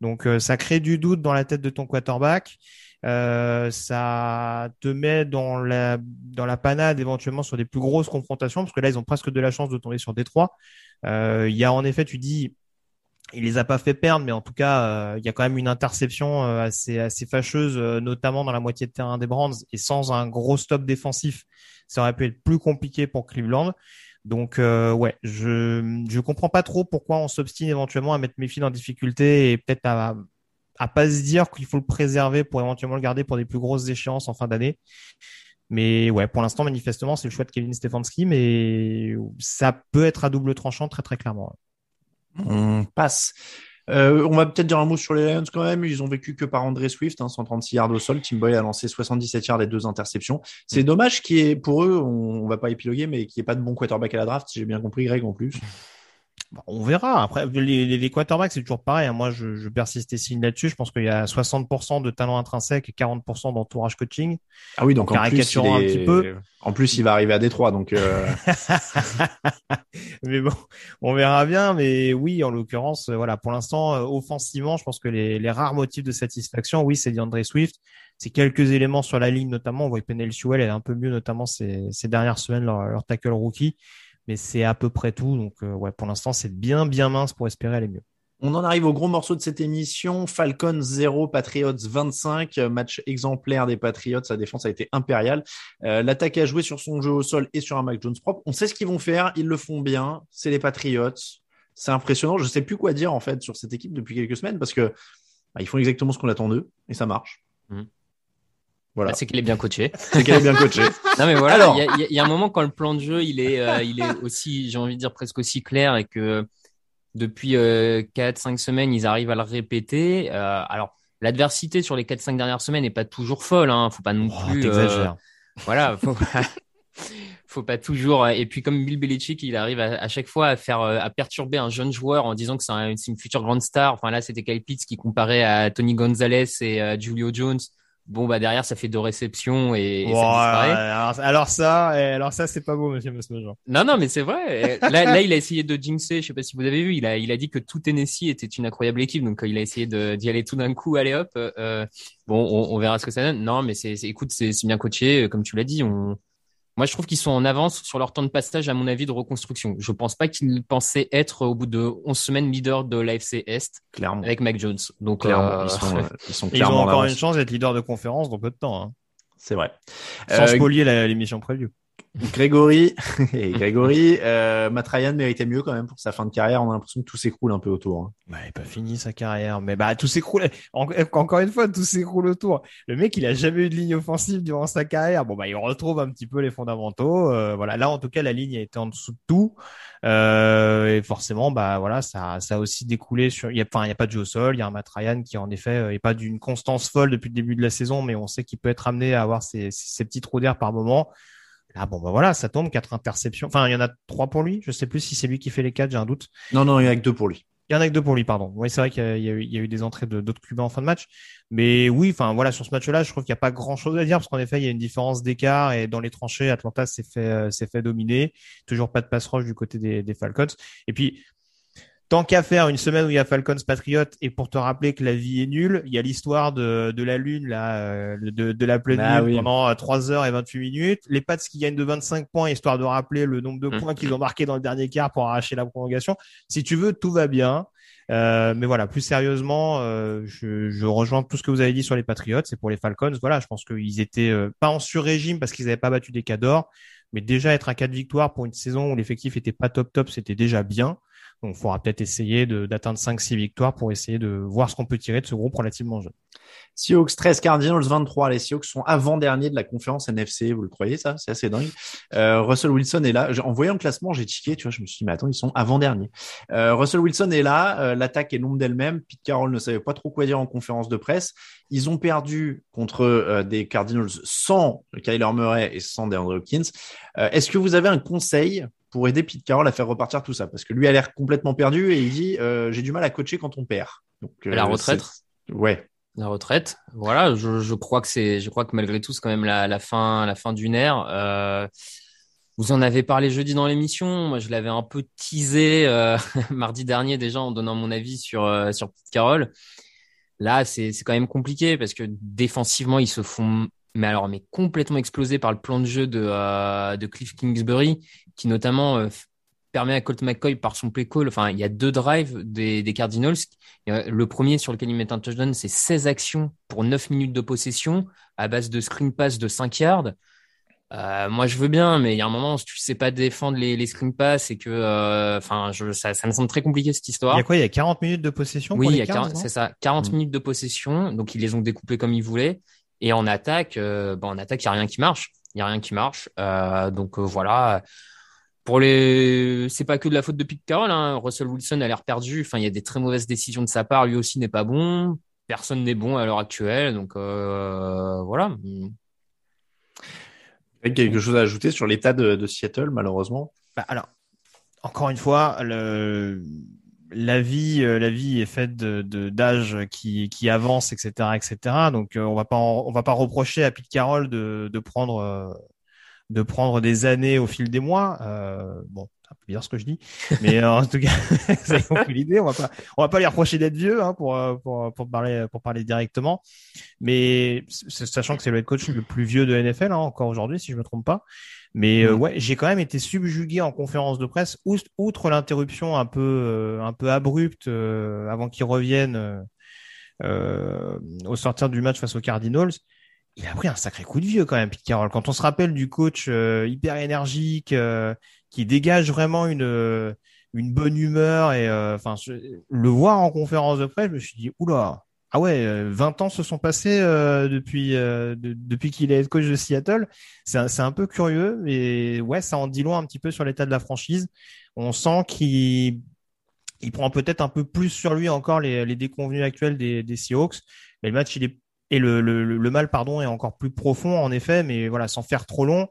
Donc, euh, ça crée du doute dans la tête de ton quarterback. Euh, ça te met dans la dans la panade éventuellement sur des plus grosses confrontations parce que là ils ont presque de la chance de tomber sur Détroit. Euh, il y a en effet, tu dis, il les a pas fait perdre, mais en tout cas, euh, il y a quand même une interception euh, assez assez fâcheuse, euh, notamment dans la moitié de terrain des Brands et sans un gros stop défensif, ça aurait pu être plus compliqué pour Cleveland. Donc ouais, je je comprends pas trop pourquoi on s'obstine éventuellement à mettre Mayfield en difficulté et peut-être à à pas se dire qu'il faut le préserver pour éventuellement le garder pour des plus grosses échéances en fin d'année. Mais ouais, pour l'instant, manifestement, c'est le choix de Kevin Stefanski, mais ça peut être à double tranchant très très clairement. On passe. Euh, on va peut-être dire un mot sur les Lions quand même. Ils ont vécu que par André Swift, hein, 136 yards au sol. Tim Boyle a lancé 77 yards et deux interceptions. C'est mm. dommage qu'il y ait, pour eux, on, on va pas épiloguer, mais qu'il n'y ait pas de bon quarterback à la draft, si j'ai bien compris, Greg, en plus. Bah, on verra. Après, les, les, quarterbacks, c'est toujours pareil. Hein. Moi, je, je persiste et signe là-dessus. Je pense qu'il y a 60% de talent intrinsèque et 40% d'entourage coaching. Ah oui, donc, en plus, il un petit peu. En plus, il va arriver à Détroit, donc. Euh... mais bon, on verra bien. Mais oui, en l'occurrence, voilà, pour l'instant, euh, offensivement, je pense que les, les rares motifs de satisfaction, oui, c'est DeAndre Swift. C'est quelques éléments sur la ligne, notamment. On voit que Penel Sewell est un peu mieux, notamment ces, ces dernières semaines, leur, leur tackle rookie. Mais c'est à peu près tout. Donc ouais, pour l'instant, c'est bien bien mince pour espérer aller mieux. On en arrive au gros morceau de cette émission. Falcons 0, Patriots 25. Match exemplaire des Patriots. Sa défense a été impériale. Euh, L'attaque a joué sur son jeu au sol et sur un Mac Jones propre. On sait ce qu'ils vont faire. Ils le font bien. C'est les Patriots. C'est impressionnant. Je sais plus quoi dire en fait sur cette équipe depuis quelques semaines parce que bah, ils font exactement ce qu'on attend d'eux et ça marche. Mmh. Voilà. Bah, c'est qu'il est bien coaché. c'est qu'il est bien coaché. non mais voilà. Il y, y, a un moment quand le plan de jeu il est, euh, il est aussi, j'ai envie de dire presque aussi clair et que depuis euh, 4-5 semaines, ils arrivent à le répéter. Euh, alors, l'adversité sur les 4-5 dernières semaines n'est pas toujours folle. Hein. Faut pas non oh, plus. Euh, voilà. Faut pas, faut pas toujours. Et puis, comme Bill Belichick, il arrive à, à, chaque fois à faire, à perturber un jeune joueur en disant que c'est un, une future grande star. Enfin là, c'était Kyle Pitts qui comparait à Tony Gonzalez et Julio Jones bon bah derrière ça fait deux réceptions et, et wow, ça disparaît. Alors, alors ça, alors ça c'est pas beau monsieur Mosmojan. Non non mais c'est vrai. là, là il a essayé de jinxer, je sais pas si vous avez vu, il a il a dit que tout Tennessee était une incroyable équipe donc il a essayé d'y aller tout d'un coup, allez hop. Euh, bon on, on, verra ce que ça donne. Non mais c'est écoute c'est bien coaché comme tu l'as dit, on moi, je trouve qu'ils sont en avance sur leur temps de passage, à mon avis, de reconstruction. Je pense pas qu'ils pensaient être, au bout de 11 semaines, leader de l'AFC Est. Clairement. Avec Mac Jones. Donc, clairement, ils, sont, ils sont clairement Ils ont encore une chance d'être leader de conférence dans peu de temps. Hein. C'est vrai. Sans euh, spolier l'émission preview. Grégory, et Grégory, euh, méritait mieux quand même pour sa fin de carrière. On a l'impression que tout s'écroule un peu autour. Hein. Bah, pas fini sa carrière, mais bah tout s'écroule. encore une fois, tout s'écroule autour. Le mec, il a jamais eu de ligne offensive durant sa carrière. Bon bah, il retrouve un petit peu les fondamentaux. Euh, voilà, là en tout cas, la ligne a été en dessous de tout. Euh, et forcément, bah voilà, ça, ça a aussi découlé sur. Il a, enfin, il y a pas de jeu au sol. Il y a un Matt qui en effet euh, est pas d'une constance folle depuis le début de la saison, mais on sait qu'il peut être amené à avoir ses, ses petits trous d'air par moment. Ah bon bah voilà, ça tombe quatre interceptions. Enfin, il y en a trois pour lui. Je sais plus si c'est lui qui fait les quatre, j'ai un doute. Non non, il y en a que deux pour lui. Il y en a que deux pour lui, pardon. Oui, c'est vrai qu'il y, y, y, a eu des entrées de d'autres clubs en fin de match, mais oui, enfin voilà, sur ce match-là, je trouve qu'il n'y a pas grand-chose à dire parce qu'en effet, il y a une différence d'écart et dans les tranchées, Atlanta s'est fait s'est fait dominer. Toujours pas de passe roche du côté des, des Falcons. Et puis tant qu'à faire une semaine où il y a Falcons Patriot et pour te rappeler que la vie est nulle, il y a l'histoire de, de la lune là, euh, de, de la pleine Ah lune oui. pendant 3 heures et 28 minutes. Les Pats qui gagnent de 25 points histoire de rappeler le nombre de Mm. points qu'ils ont marqué dans le dernier quart pour arracher la prolongation. Si tu veux, tout va bien. Euh, mais voilà, plus sérieusement, euh, je, je rejoins tout ce que vous avez dit sur les Patriots. C'est pour les Falcons. Voilà, je pense qu'ils étaient euh, pas en sur-régime parce qu'ils n'avaient pas battu des cadors, mais déjà être à quatre victoires pour une saison où l'effectif était pas top top, c'était déjà bien. Donc, il faudra peut-être essayer d'atteindre 5-6 victoires pour essayer de voir ce qu'on peut tirer de ce groupe relativement jeune. Seahawks 13, Cardinals 23. Les Seahawks sont avant-derniers de la conférence NFC. Vous le croyez, ça? C'est assez dingue. Euh, Russell Wilson est là. En voyant le classement, j'ai tiqué, tu vois, je me suis dit, mais attends, ils sont avant-derniers. Euh, Russell Wilson est là. Euh, L'attaque est l'ombre d'elle-même. Pete Carroll ne savait pas trop quoi dire en conférence de presse. Ils ont perdu contre euh, des Cardinals sans Kyler Murray et sans DeAndre Hopkins. Euh, Est-ce que vous avez un conseil pour aider Pete Carroll à faire repartir tout ça? Parce que lui a l'air complètement perdu et il dit, euh, j'ai du mal à coacher quand on perd. Donc, euh, La retraite Ouais. La retraite, voilà. Je, je crois que c'est, je crois que malgré tout, c'est quand même la, la fin, la fin d'une ère. Euh, vous en avez parlé jeudi dans l'émission. Moi, je l'avais un peu teasé euh, mardi dernier déjà en donnant mon avis sur euh, sur Pete Carroll. Là, c'est c'est quand même compliqué parce que défensivement, ils se font mais alors mais complètement explosé par le plan de jeu de euh, de Cliff Kingsbury qui notamment euh, permet à Colt McCoy par son play call. Enfin, il y a deux drives des, des Cardinals. Euh, Le premier sur lequel ils mettent un touchdown, c'est 16 actions pour 9 minutes de possession à base de screen pass de 5 yards. Euh, moi, je veux bien, mais il y a un moment, si tu sais pas défendre les, les screen pass et que, enfin, ça, ça me semble très compliqué cette histoire. Il y a quoi Il y a 40 minutes de possession Oui, pour il les y a 40 Cards, non? c'est ça, 40 Mm. minutes de possession, donc ils les ont découpés comme ils voulaient. Et en attaque, euh, bah, en attaque, il y a rien qui marche. Il y a rien qui marche. Euh, donc euh, voilà. Pour les, c'est pas que de la faute de Pete Carroll. Hein. Russell Wilson a l'air perdu. Enfin, il y a des très mauvaises décisions de sa part. Lui aussi n'est pas bon. Personne n'est bon à l'heure actuelle. Donc euh, voilà. Quelque chose à ajouter sur l'état de, de Seattle, malheureusement? Bah, alors, encore une fois, le, la vie, euh, la vie est faite de d'âge qui qui avance, etc., etc. Donc, euh, on va pas on va pas reprocher à Pete Carroll de de prendre euh, de prendre des années au fil des mois. Euh, bon, un peu bizarre ce que je dis, mais en tout cas, avez compris l'idée. On va pas, on va pas les reprocher d'être vieux hein, pour, pour pour parler pour parler directement, mais sachant que c'est le head coach le plus vieux de NFL hein, encore aujourd'hui, si je me trompe pas. Mais euh, ouais, j'ai quand même été subjugué en conférence de presse, outre l'interruption un peu un peu abrupte avant qu'il revienne au sortir du match face aux Cardinals il a pris un sacré coup de vieux quand même, Pete Carroll. Quand on se rappelle du coach hyper énergique, qui dégage vraiment une euh, une bonne humeur et euh, enfin le voir en conférence de presse, je me suis dit oula. Ah ouais, 20 euh, ans se sont passés depuis depuis qu'il est coach de Seattle. C'est c'est un peu curieux, mais ouais, ça en dit loin un petit peu sur l'état de la franchise. On sent qu'il il prend peut-être un peu plus sur lui encore les, les déconvenus actuels des, des Seahawks. Mais le match, il est et le, le, le mal pardon est encore plus profond en effet, mais voilà, sans faire trop long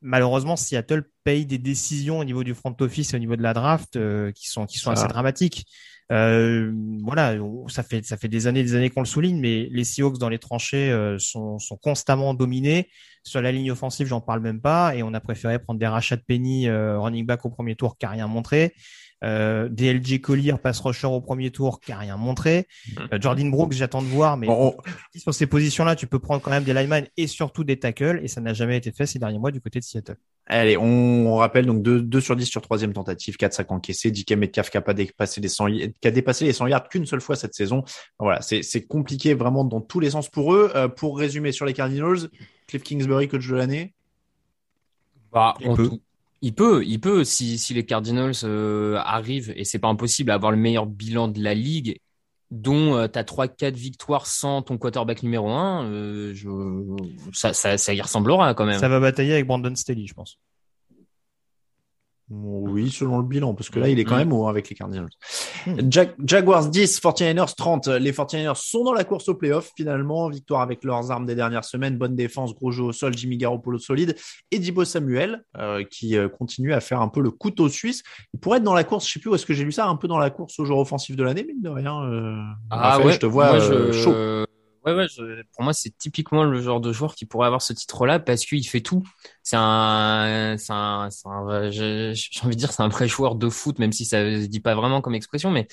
malheureusement, Seattle paye des décisions au niveau du front office et au niveau de la draft euh, qui sont qui sont assez dramatiques. Euh, voilà, ça fait ça fait des années des années qu'on le souligne, mais les Seahawks dans les tranchées euh, sont, sont constamment dominés. Sur la ligne offensive, j'en parle même pas, et on a préféré prendre des rachats de Penny running back au premier tour qui rien montré. Euh, DLG Collier passe rusher au premier tour qui a rien montré. Mm. Euh, Jordan Brooks, j'attends de voir, mais sur ces positions-là, tu peux prendre quand même des linemen et surtout des tackles, et ça n'a jamais été fait ces derniers mois du côté de Seattle. Allez, on, rappelle donc 2, sur 10 sur troisième tentative, 4 sacs encaissés, DK Metcalf qui a pas dépassé les 100, qui a dépassé les 100 yards qu'une seule fois cette saison. Voilà, c'est compliqué vraiment dans tous les sens pour eux. Euh, pour résumer sur les Cardinals, Cliff Kingsbury coach de l'année? Bah, on, il peut, il peut si, si les Cardinals euh, arrivent et c'est pas impossible à avoir le meilleur bilan de la ligue, dont euh, tu as 3-4 victoires sans ton quarterback numéro 1, euh, je, ça, ça, ça y ressemblera quand même. Ça va batailler avec Brandon Staley, je pense. Oui, selon le bilan, parce que là, il est quand mm. même haut avec les Cardinals. Mm. Jaguars 10, 49ers 30. Les 49ers sont dans la course au playoff, finalement. Victoire avec leurs armes des dernières semaines. Bonne défense, gros jeu au sol, Jimmy Garoppolo solide. Et Dibo Samuel, euh, qui euh, continue à faire un peu le couteau suisse. Il pourrait être dans la course, je sais plus où est-ce que j'ai lu ça, un peu dans la course au joueur offensif de l'année, mine de rien. Euh, ah ouais, je te vois chaud ouais, pour moi, c'est typiquement le genre de joueur qui pourrait avoir ce titre-là parce qu'il fait tout. C'est un, c'est un, j'ai envie de dire, c'est un vrai joueur de foot, même si ça se dit pas vraiment comme expression, mais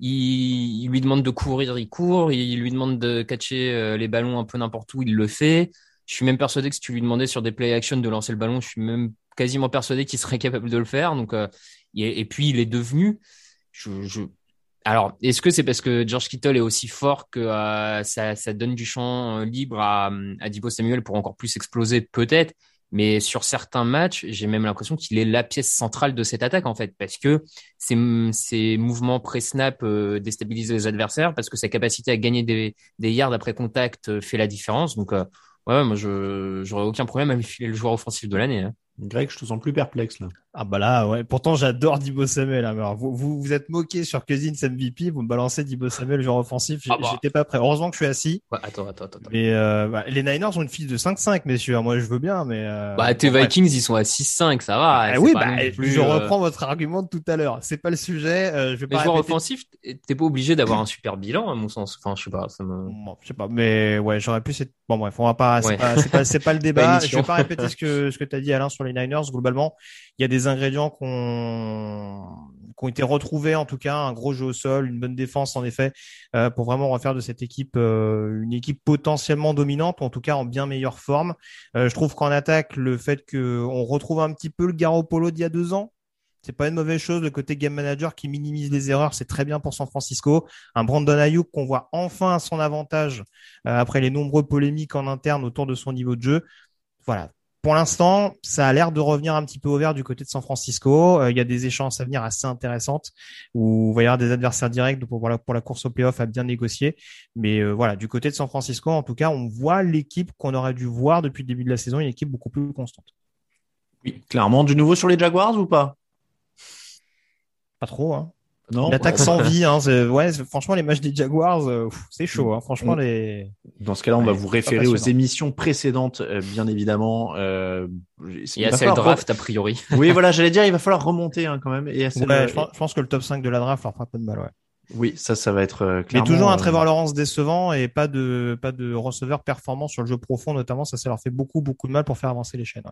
il, il lui demande de courir, il court, il lui demande de catcher euh, les ballons un peu n'importe où, il le fait. Je suis même persuadé que si tu lui demandais sur des play action de lancer le ballon, je suis même quasiment persuadé qu'il serait capable de le faire. Donc, euh, et, et, puis il est devenu, je, je alors, est-ce que c'est parce que George Kittle est aussi fort que euh, ça, ça, donne du champ euh, libre à, à Dibo Samuel pour encore plus exploser Peut-être. Mais sur certains matchs, j'ai même l'impression qu'il est la pièce centrale de cette attaque, en fait, parce que ses, ses mouvements pré-snap euh, déstabilisent les adversaires, parce que sa capacité à gagner des, des yards après contact fait la différence. Donc, ouais, moi, je j'aurais aucun problème à lui filer le joueur offensif de l'année. Hein. Greg, je te sens plus perplexe là. Ah bah là, ouais. Pourtant, j'adore Dibo Samuel. Hein. Alors, vous, vous vous êtes moqué sur Cousins MVP, vous me balancez Dibo Samuel genre offensif. Ah bah. J'étais pas prêt. Heureusement que je suis assis. Ouais, attends, attends, attends. Mais euh, bah, les Niners ont une fiche de 5-5, messieurs. Moi, je veux bien, mais. Euh... Bah, tes Vikings, ils sont à 6-5, ça va. Ah, oui, bah, je euh, reprends votre argument de tout à l'heure. C'est pas le sujet. Euh, je vais pas. joueur offensif, t'es pas obligé d'avoir un super bilan, à mon sens. Enfin, je sais pas. Ça me... Bon, je sais pas, mais ouais, j'aurais pu. Bon, bref, on va pas. C'est pas, pas, pas, le débat. je vais pas répéter ce que ce que t'as dit, Alain, sur les Niners. Globalement, il y a des ingrédients qui ont été retrouvés en tout cas, un gros jeu au sol, une bonne défense en effet, euh, pour vraiment refaire de cette équipe euh, une équipe potentiellement dominante, ou en tout cas en bien meilleure forme. Euh, je trouve qu'en attaque, le fait qu'on retrouve un petit peu le Garoppolo d'il y a deux ans, c'est pas une mauvaise chose. Le côté game manager qui minimise les erreurs, c'est très bien pour San Francisco. Un Brandon Ayuk qu'on voit enfin à son avantage après les nombreux polémiques en interne autour de son niveau de jeu. Voilà, pour l'instant, ça a l'air de revenir un petit peu au vert du côté de San Francisco. Euh, il y a des échanges à venir assez intéressantes où il va y avoir des adversaires directs pour, pour la course au playoff à bien négocier. Mais euh, voilà, du côté de San Francisco, en tout cas, on voit l'équipe qu'on aurait dû voir depuis le début de la saison, une équipe beaucoup plus constante. Oui, clairement. Du nouveau sur les Jaguars ou pas? Pas trop, hein. Non, L'attaque sans vie, hein, ouais, franchement, les matchs des Jaguars, euh, c'est chaud. Hein, franchement, les. Dans ce cas-là, on va vous référer aux émissions précédentes, euh, bien évidemment. Euh, il y a celle draft a priori. oui, voilà, j'allais dire, il va falloir remonter hein, quand même. Et je, pense, que le top 5 de la draft leur fera pas de mal, ouais. Oui, ça, ça va être euh, clairement. Mais toujours un Trevor Lawrence décevant et pas de pas de receveur performant sur le jeu profond, notamment. Ça, ça leur fait beaucoup beaucoup de mal pour faire avancer les chaînes.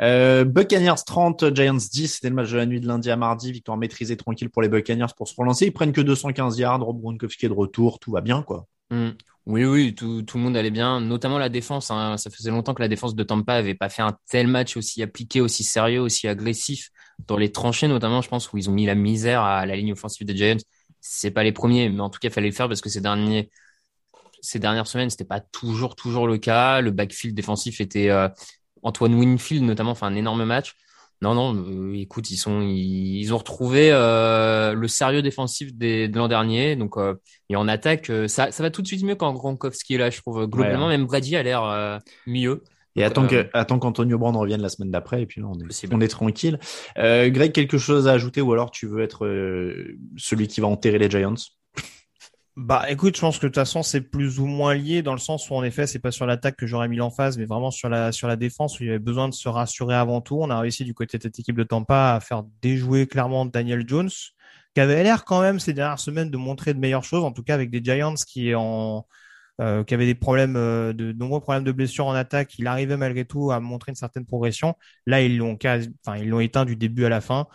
Euh, Buccaneers 30, Giants 10, c'était le match de la nuit de lundi à mardi, victoire maîtrisée tranquille pour les Buccaneers pour se relancer. Ils prennent que 215 yards, Rob Gronkowski est de retour, tout va bien quoi. Mm. Oui, oui, tout, tout, le monde allait bien, notamment la défense. Hein. Ça faisait longtemps que la défense de Tampa avait pas fait un tel match aussi appliqué, aussi sérieux, aussi agressif dans les tranchées, notamment, je pense, où ils ont mis la misère à la ligne offensive des Giants. C'est pas les premiers, mais en tout cas, il fallait le faire parce que ces derniers, ces dernières semaines, c'était pas toujours, toujours le cas. Le backfield défensif était euh, Antoine Winfield, notamment, fait un énorme match. Non, non, euh, écoute, ils sont, ils, ont retrouvé euh, le sérieux défensif des, de l'an dernier. Donc, euh, et en attaque, euh, ça, ça va tout de suite mieux quand Gronkowski est là, je trouve. Globalement, même Brady a l'air mieux. Et attends attends qu'Antonio Brand revienne la semaine d'après, et puis là, on est, on est tranquille. Greg, quelque chose à ajouter, ou alors tu veux être celui qui va enterrer les Giants? Bah écoute, je pense que de toute façon c'est plus ou moins lié dans le sens où en effet c'est pas sur l'attaque que j'aurais mis l'emphase, mais vraiment sur la sur la défense où il y avait besoin de se rassurer avant tout. On a réussi du côté de cette équipe de Tampa à faire déjouer clairement Daniel Jones, qui avait l'air quand même ces dernières semaines de montrer de meilleures choses, en tout cas avec des Giants qui en euh, qui avaient des problèmes euh, de nombreux problèmes de blessures en attaque. Il arrivait malgré tout à montrer une certaine progression. Là ils l'ont enfin ils l'ont éteint du début à la fin.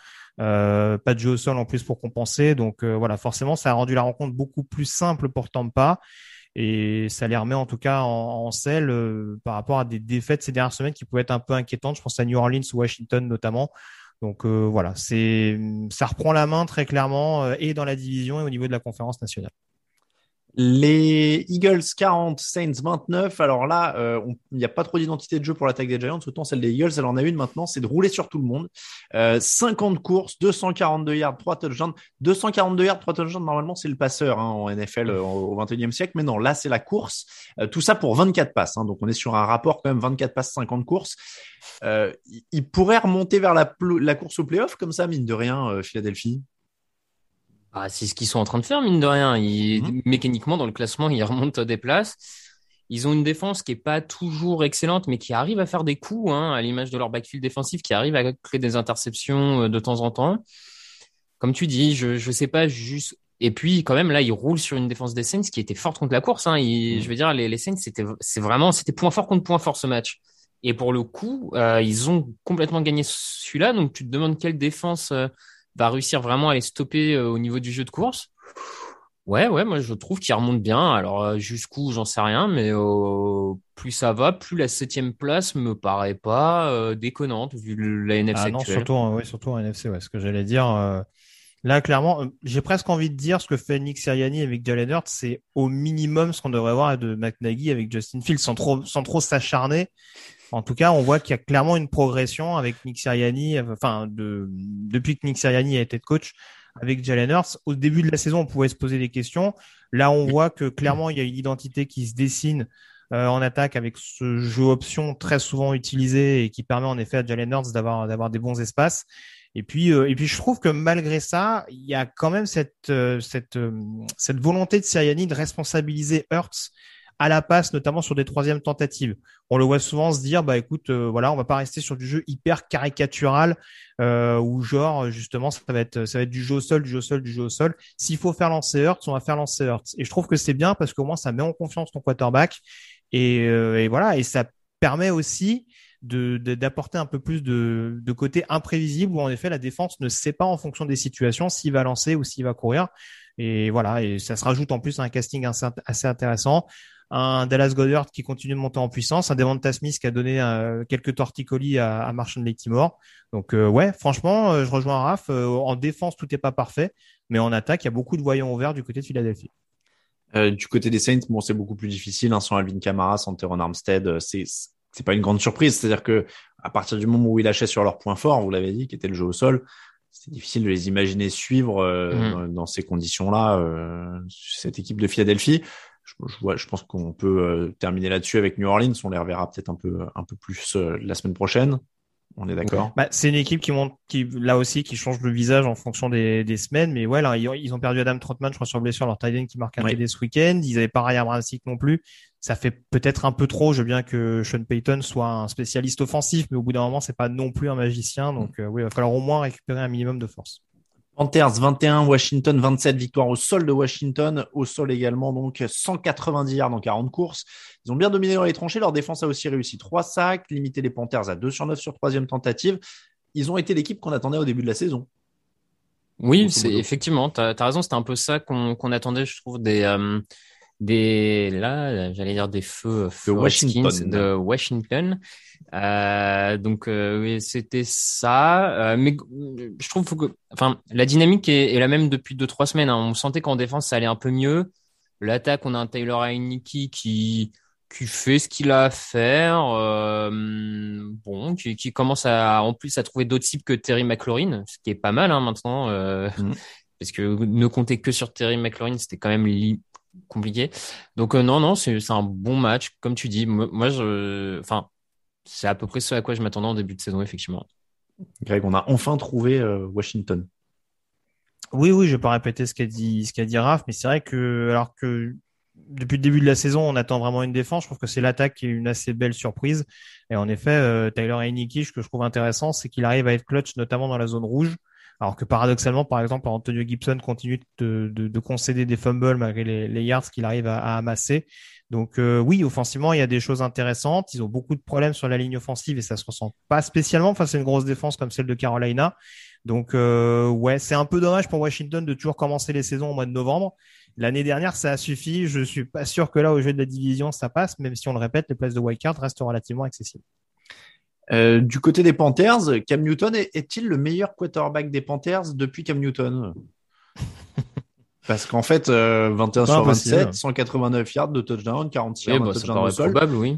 Euh, pas de jeu au sol en plus pour compenser. Donc euh, voilà, forcément, ça a rendu la rencontre beaucoup plus simple pour Tampa. Et ça les remet en tout cas en, selle euh, par rapport à des défaites ces dernières semaines qui pouvaient être un peu inquiétantes. Je pense à New Orleans ou Washington notamment. Donc voilà, c'est ça reprend la main très clairement et dans la division et au niveau de la conférence nationale. Les Eagles 40, Saints 29. Alors là, euh, il n'y a pas trop d'identité de jeu pour l'attaque des Giants. Autant celle des Eagles, elle en a une maintenant, c'est de rouler sur tout le monde. Euh, 50 courses, 242 yards, 3 touchdowns. 242 yards, 3 touchdowns, normalement, c'est le passeur hein, en NFL euh, au 21e siècle. Mais non, là, c'est la course. Euh, tout ça pour 24 passes. Hein, donc on est sur un rapport quand même 24 passes, 50 courses. il pourrait remonter vers la, la course au playoff comme ça, mine de rien, Philadelphie? Ah, c'est ce qu'ils sont en train de faire, mine de rien. Ils, mhm. Mécaniquement, dans le classement, ils remontent des places. Ils ont une défense qui est pas toujours excellente, mais qui arrive à faire des coups, hein, à l'image de leur backfield défensif, qui arrive à créer des interceptions euh, de temps en temps. Comme tu dis, je je sais pas juste. Et puis quand même là, ils roulent sur une défense des Saints qui était forte contre la course. Hein. Mhm. Je veux dire, les, les Saints, c'était c'est vraiment c'était point fort contre point fort ce match. Et pour le coup, euh, ils ont complètement gagné celui-là. Donc tu te demandes quelle défense. Euh, va réussir vraiment à les stopper euh, au niveau du jeu de course. Ouais, ouais, moi je trouve qu'il remonte bien. Alors euh, jusqu'où, j'en sais rien, mais euh, plus ça va, plus la septième place me paraît pas déconnante vu la NFC ah, non, surtout, ouais, surtout en NFC, ouais, ce que j'allais dire. Là, clairement, j'ai presque envie de dire ce que fait Nick Sirianni avec Jalen Hurts, c'est au minimum ce qu'on devrait voir de McNaghy avec Justin Fields, sans trop, sans trop s'acharner. En tout cas, on voit qu'il y a clairement une progression avec Nick Sirianni, enfin, de, depuis que Nick Sirianni a été coach avec Jalen Hurts. Au début de la saison, on pouvait se poser des questions. Là, on voit que clairement, il y a une identité qui se dessine euh, en attaque avec ce jeu option très souvent utilisé et qui permet en effet à Jalen Hurts d'avoir d'avoir des bons espaces. Et puis euh, et puis je trouve que malgré ça, il y a quand même cette euh, cette cette volonté de Sirianni de responsabiliser Hurts à la passe, notamment sur des troisièmes tentatives. On le voit souvent se dire, bah écoute, euh, voilà, on va pas rester sur du jeu hyper caricatural euh, ou genre justement ça va être ça va être du jeu au sol, du jeu au sol, du jeu au sol. S'il faut faire lancer Hurts, on va faire lancer Hurts. Et je trouve que c'est bien parce qu'au moins ça met en confiance ton quarterback et, euh, et voilà et ça permet aussi de d'apporter un peu plus de, de côté imprévisible où en effet la défense ne sait pas en fonction des situations s'il va lancer ou s'il va courir. Et voilà, et ça se rajoute en plus à un casting assez intéressant un Dallas Goddard qui continue de monter en puissance, un Devonta Smith qui a donné euh, quelques torticolis à, à Marshall Timor. Donc euh, ouais, franchement, euh, je rejoins Raph. en défense, tout n'est pas parfait, mais en attaque, il y a beaucoup de voyants ouverts du côté de Philadelphie. du côté des Saints, bon, c'est beaucoup plus difficile. Hein, sans Alvin Kamara, sans Teron Armstead, c'est c'est pas une grande surprise. C'est-à-dire que à partir du moment où ils lâchaient sur leur point fort, vous l'avez dit, qui était le jeu au sol, c'est difficile de les imaginer suivre mmh. dans, dans, ces conditions-là cette équipe de Philadelphie je, je pense qu'on peut euh, terminer là-dessus avec New Orleans. On les reverra peut-être un peu, un peu plus euh, la semaine prochaine. On est d'accord? Bah, c'est une équipe qui monte, qui là aussi, qui change de visage en fonction des, des semaines. Mais ouais, là, ils ont perdu Adam Trotman, je crois, sur blessure, leur tight qui marque un TD ce week-end. Ils avaient pas Ryan Ramsick non plus. Ça fait peut-être un peu trop. Je veux bien que Sean Payton soit un spécialiste offensif, mais au bout d'un moment, c'est pas non plus un magicien. Donc, euh, oui, il va falloir au moins récupérer un minimum de force Panthers 21, Washington 27, victoire au sol de Washington, au sol également donc 190 yards en 40 courses. Ils ont bien dominé dans les tranchées, leur défense a aussi réussi 3 sacs, limité les Panthers à 2 sur 9 sur troisième tentative. Ils ont été l'équipe qu'on attendait au début de la saison. Oui, c'est effectivement, tu as, raison, c'était un peu ça qu'on attendait, je trouve, des, euh, des là, j'allais dire des feux, de Washington. de Washington. Euh, donc euh, oui, c'était ça. Euh, mais je trouve que, enfin, la dynamique est, la même depuis deux trois semaines. Hein. On sentait qu'en défense ça allait un peu mieux. L'attaque, on a un Taylor Heineke qui qui fait ce qu'il a à faire. Euh, bon, qui, qui, commence à en plus à trouver d'autres cibles que Terry McLaurin, ce qui est pas mal hein, maintenant. Mm. Parce que ne compter que sur Terry McLaurin, c'était quand même compliqué. Donc non, non, c'est un bon match, comme tu dis. Moi, je, enfin, c'est à peu près ce à quoi je m'attendais en début de saison, effectivement. Greg, on a enfin trouvé euh, Washington. Oui, oui, je vais pas répéter ce qu'a dit, ce qu'a dit Raph, mais c'est vrai que, alors que depuis le début de la saison, on attend vraiment une défense. Je trouve que c'est l'attaque qui est une assez belle surprise. Et en effet, euh, Tyler Heineke, ce que je trouve intéressant, c'est qu'il arrive à être clutch, notamment dans la zone rouge. Alors que paradoxalement, par exemple, Antonio Gibson continue de, de, de concéder des fumbles malgré les, yards qu'il arrive à, à, amasser. Donc euh, oui, offensivement, il y a des choses intéressantes. Ils ont beaucoup de problèmes sur la ligne offensive et ça se ressent pas spécialement face à une grosse défense comme celle de Carolina. Donc euh, ouais, c'est un peu dommage pour Washington de toujours commencer les saisons au mois de novembre. L'année dernière, ça a suffi. Je suis pas sûr que là, au jeu de la division, ça passe, même si on le répète, les places de wildcard restent relativement accessibles. Euh, du côté des Panthers, Cam Newton est-il le meilleur quarterback des Panthers depuis Cam Newton? Parce qu'en fait, 21 euh, sur 27, 189 yards de touchdown, 46 yards de bah, touchdown de sol. Probable, oui.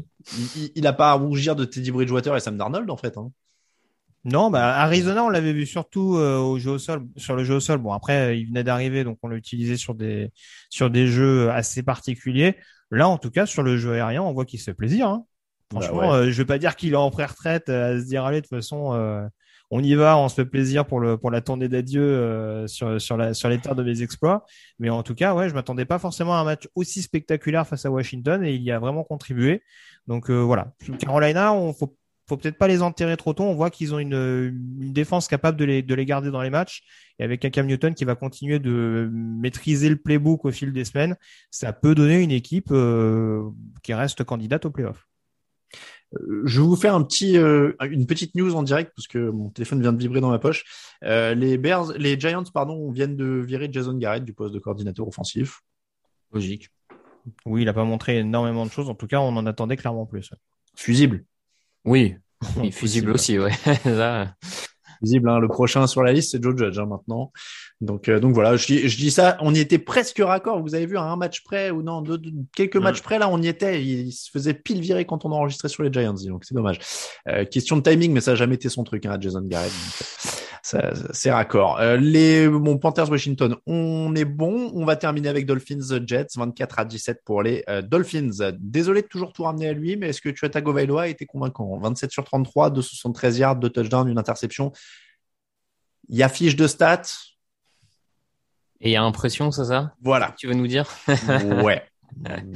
Il, il a pas à rougir de Teddy Bridgewater et Sam Darnold, en fait. Hein. Non, bah Arizona, on l'avait vu surtout euh, au jeu au sol, sur le jeu au sol. Bon, après, il venait d'arriver, donc on l'a utilisé sur des sur des jeux assez particuliers. Là, en tout cas, sur le jeu aérien, on voit qu'il se fait plaisir. Hein. Bah Franchement, euh, je vais pas dire qu'il est en pré-retraite à se dire allez, de toute façon, on y va, on se fait plaisir pour le pour la tournée d'adieu euh, sur sur la sur les terres de mes exploits. Mais en tout cas, ouais, je m'attendais pas forcément à un match aussi spectaculaire face à Washington et il y a vraiment contribué. Donc euh, voilà, Carolina, on faut faut peut-être pas les enterrer trop tôt. On voit qu'ils ont une, une défense capable de les de les garder dans les matchs et avec un Cam Newton qui va continuer de maîtriser le playbook au fil des semaines, ça peut donner une équipe euh, qui reste candidate au playoff. Euh, je vais vous faire un petit, euh, une petite news en direct parce que mon téléphone vient de vibrer dans ma poche. Euh, les Bears, les Giants, pardon, viennent de virer Jason Garrett du poste de coordinateur offensif. Logique. Oui, il n'a pas montré énormément de choses. En tout cas, on en attendait clairement plus. Fusible. Oui. fusible aussi, ouais. Fusible. Hein. Le prochain sur la liste, c'est Joe Judge hein, maintenant. Donc, euh, donc voilà, je, je, dis ça, on y était presque raccord. Vous avez vu à un match près ou non, deux, quelques mm. matchs près là, on y était. Il, se faisait pile virer quand on enregistrait sur les Giants, donc c'est dommage. Euh, question de timing, mais ça n'a jamais été son truc, hein, Jason Garrett. C'est raccord. Euh, les bon Panthers Washington, on est bon. On va terminer avec Dolphins Jets, 24 à 17 pour les euh, Dolphins. Désolé de toujours tout ramener à lui, mais est-ce que tu as Tagovailoa a été convaincant? 27 sur 33, 273 yards, 2 touchdowns, une interception. Il y a fiche de stats et il y a impression, c'est ça? Voilà. Tu veux nous dire? Ouais.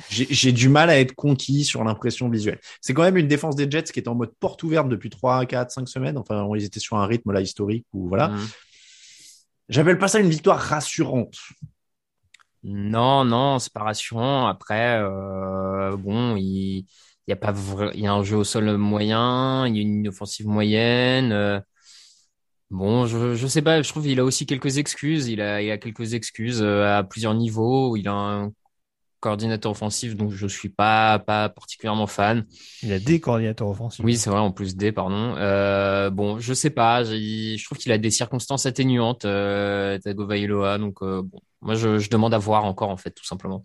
J'ai du mal à être conquis sur l'impression visuelle. C'est quand même une défense des Jets qui est en mode porte ouverte depuis 3, 4, 5 semaines. Enfin, ils étaient sur un rythme là historique ou voilà. Mmh. J'appelle pas ça une victoire rassurante. Non, non, c'est pas rassurant. Après, euh, bon, il, y a pas il y a un jeu au sol moyen, il y a une offensive moyenne. Euh, Bon, je, je sais pas, je trouve qu'il a aussi quelques excuses. Il a, il a quelques excuses euh, à plusieurs niveaux. Il a un coordinateur offensif, donc je suis pas, pas particulièrement fan. Il a des coordinateurs offensifs. Oui, c'est vrai, en plus des, pardon. Euh, bon, je sais pas, je trouve qu'il a des circonstances atténuantes, euh, Tagovailoa, donc euh, bon, moi je, je demande à voir encore en fait, tout simplement.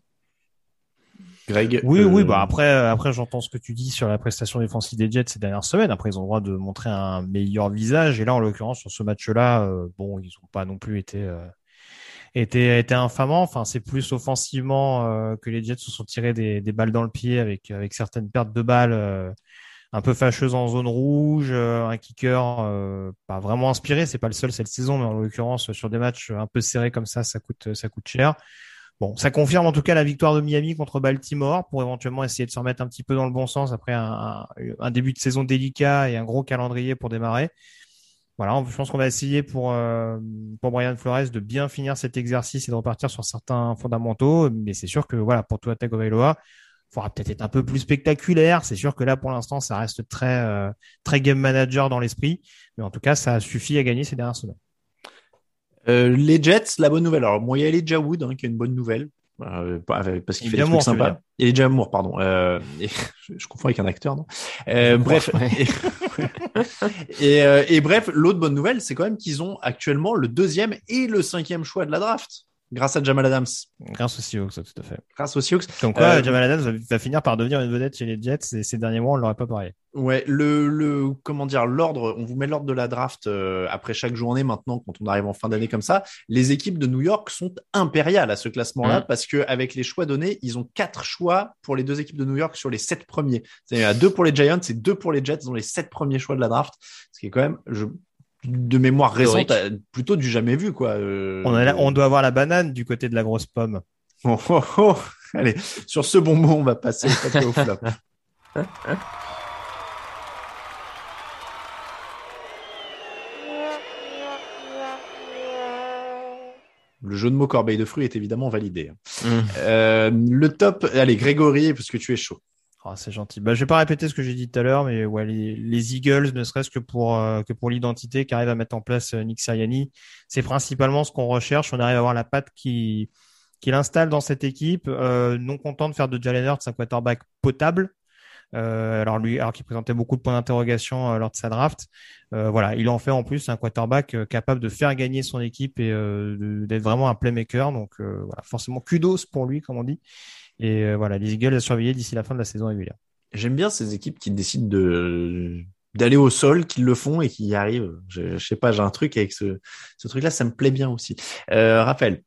Greg. Oui, oui, bah après, après j'entends ce que tu dis sur la prestation défensive des Jets ces dernières semaines. Après, ils ont le droit de montrer un meilleur visage. Et là, en l'occurrence, sur ce match-là, euh, bon, ils ont pas non plus été euh, été, été infamants. Enfin, c'est plus offensivement euh, que les Jets se sont tirés des, des, balles dans le pied avec avec certaines pertes de balles un peu fâcheuses en zone rouge, un kicker pas vraiment inspiré. C'est pas le seul cette saison, mais en l'occurrence sur des matchs un peu serrés comme ça, ça coûte ça coûte cher. Bon, ça confirme en tout cas la victoire de Miami contre Baltimore pour éventuellement essayer de se remettre un petit peu dans le bon sens après un, un, début de saison délicat et un gros calendrier pour démarrer. Voilà, je pense qu'on va essayer pour euh, pour Brian Flores de bien finir cet exercice et de repartir sur certains fondamentaux. Mais c'est sûr que voilà, pour Tua Tagovailoa, il faudra peut-être être un peu plus spectaculaire. C'est sûr que là, pour l'instant, ça reste très euh, très game manager dans l'esprit, mais en tout cas, ça suffit à gagner ces dernières semaines. Euh, les Jets, la bonne nouvelle. Alors, moi, il y a Elijah Wood hein, qui est une bonne nouvelle. Euh, parce qu'il fait des trucs sympas. Et Elijah Moore, pardon. Euh, et, je, je, confonds avec un acteur, non euh, Bref. et, et, et, bref, l'autre bonne nouvelle, c'est quand même qu'ils ont actuellement le deuxième et le cinquième choix de la draft grâce à Jamal Adams. Grâce aux Seahawks, tout à fait. Grâce aux Seahawks. Donc quoi, euh, Jamal Adams va finir par devenir une vedette chez les Jets et ces derniers mois, on l'aurait pas parlé. Ouais, le, le comment dire, l'ordre, on vous met l'ordre de la draft euh, après chaque journée maintenant quand on arrive en fin d'année comme ça. Les équipes de New York sont impériales à ce classement-là Mm. parce que avec les choix donnés, ils ont quatre choix pour les deux équipes de New York sur les sept premiers. C'est-à-dire deux pour les Giants et deux pour les Jets. Ils ont les sept premiers choix de la draft, ce qui est quand même, je, de mémoire récente, Théorique. plutôt du jamais vu quoi. Euh, On, a la- on doit avoir la banane du côté de la grosse pomme. Oh, oh, oh. Allez, sur ce bon mot, on va passer au flop. Le jeu de mots corbeille de fruits est évidemment validé. Mm. Euh, le top, allez, Grégory, parce que tu es chaud. Oh, c'est gentil. Bah, je vais pas répéter ce que j'ai dit tout à l'heure, mais ouais, les, les Eagles, ne serait-ce que pour euh, pour l'identité qu'arrive à mettre en place euh, Nick Sirianni, c'est principalement ce qu'on recherche. On arrive à avoir la patte qui qu'il installe dans cette équipe, euh, non content de faire de Jalen Hurts un quarterback potable. Euh, alors lui, alors qu'il présentait beaucoup de points d'interrogation euh, lors de sa draft, voilà, il en fait en plus un quarterback capable de faire gagner son équipe et d'être vraiment un playmaker. Donc voilà, forcément kudos pour lui, comme on dit. Et euh, voilà, les Eagles à surveiller d'ici la fin de la saison régulière. J'aime bien ces équipes qui décident de d'aller au sol, qui le font et qui y arrivent. Je, je sais pas, j'ai un truc avec ce, ce truc-là, ça me plaît bien aussi. Euh, Raphaël,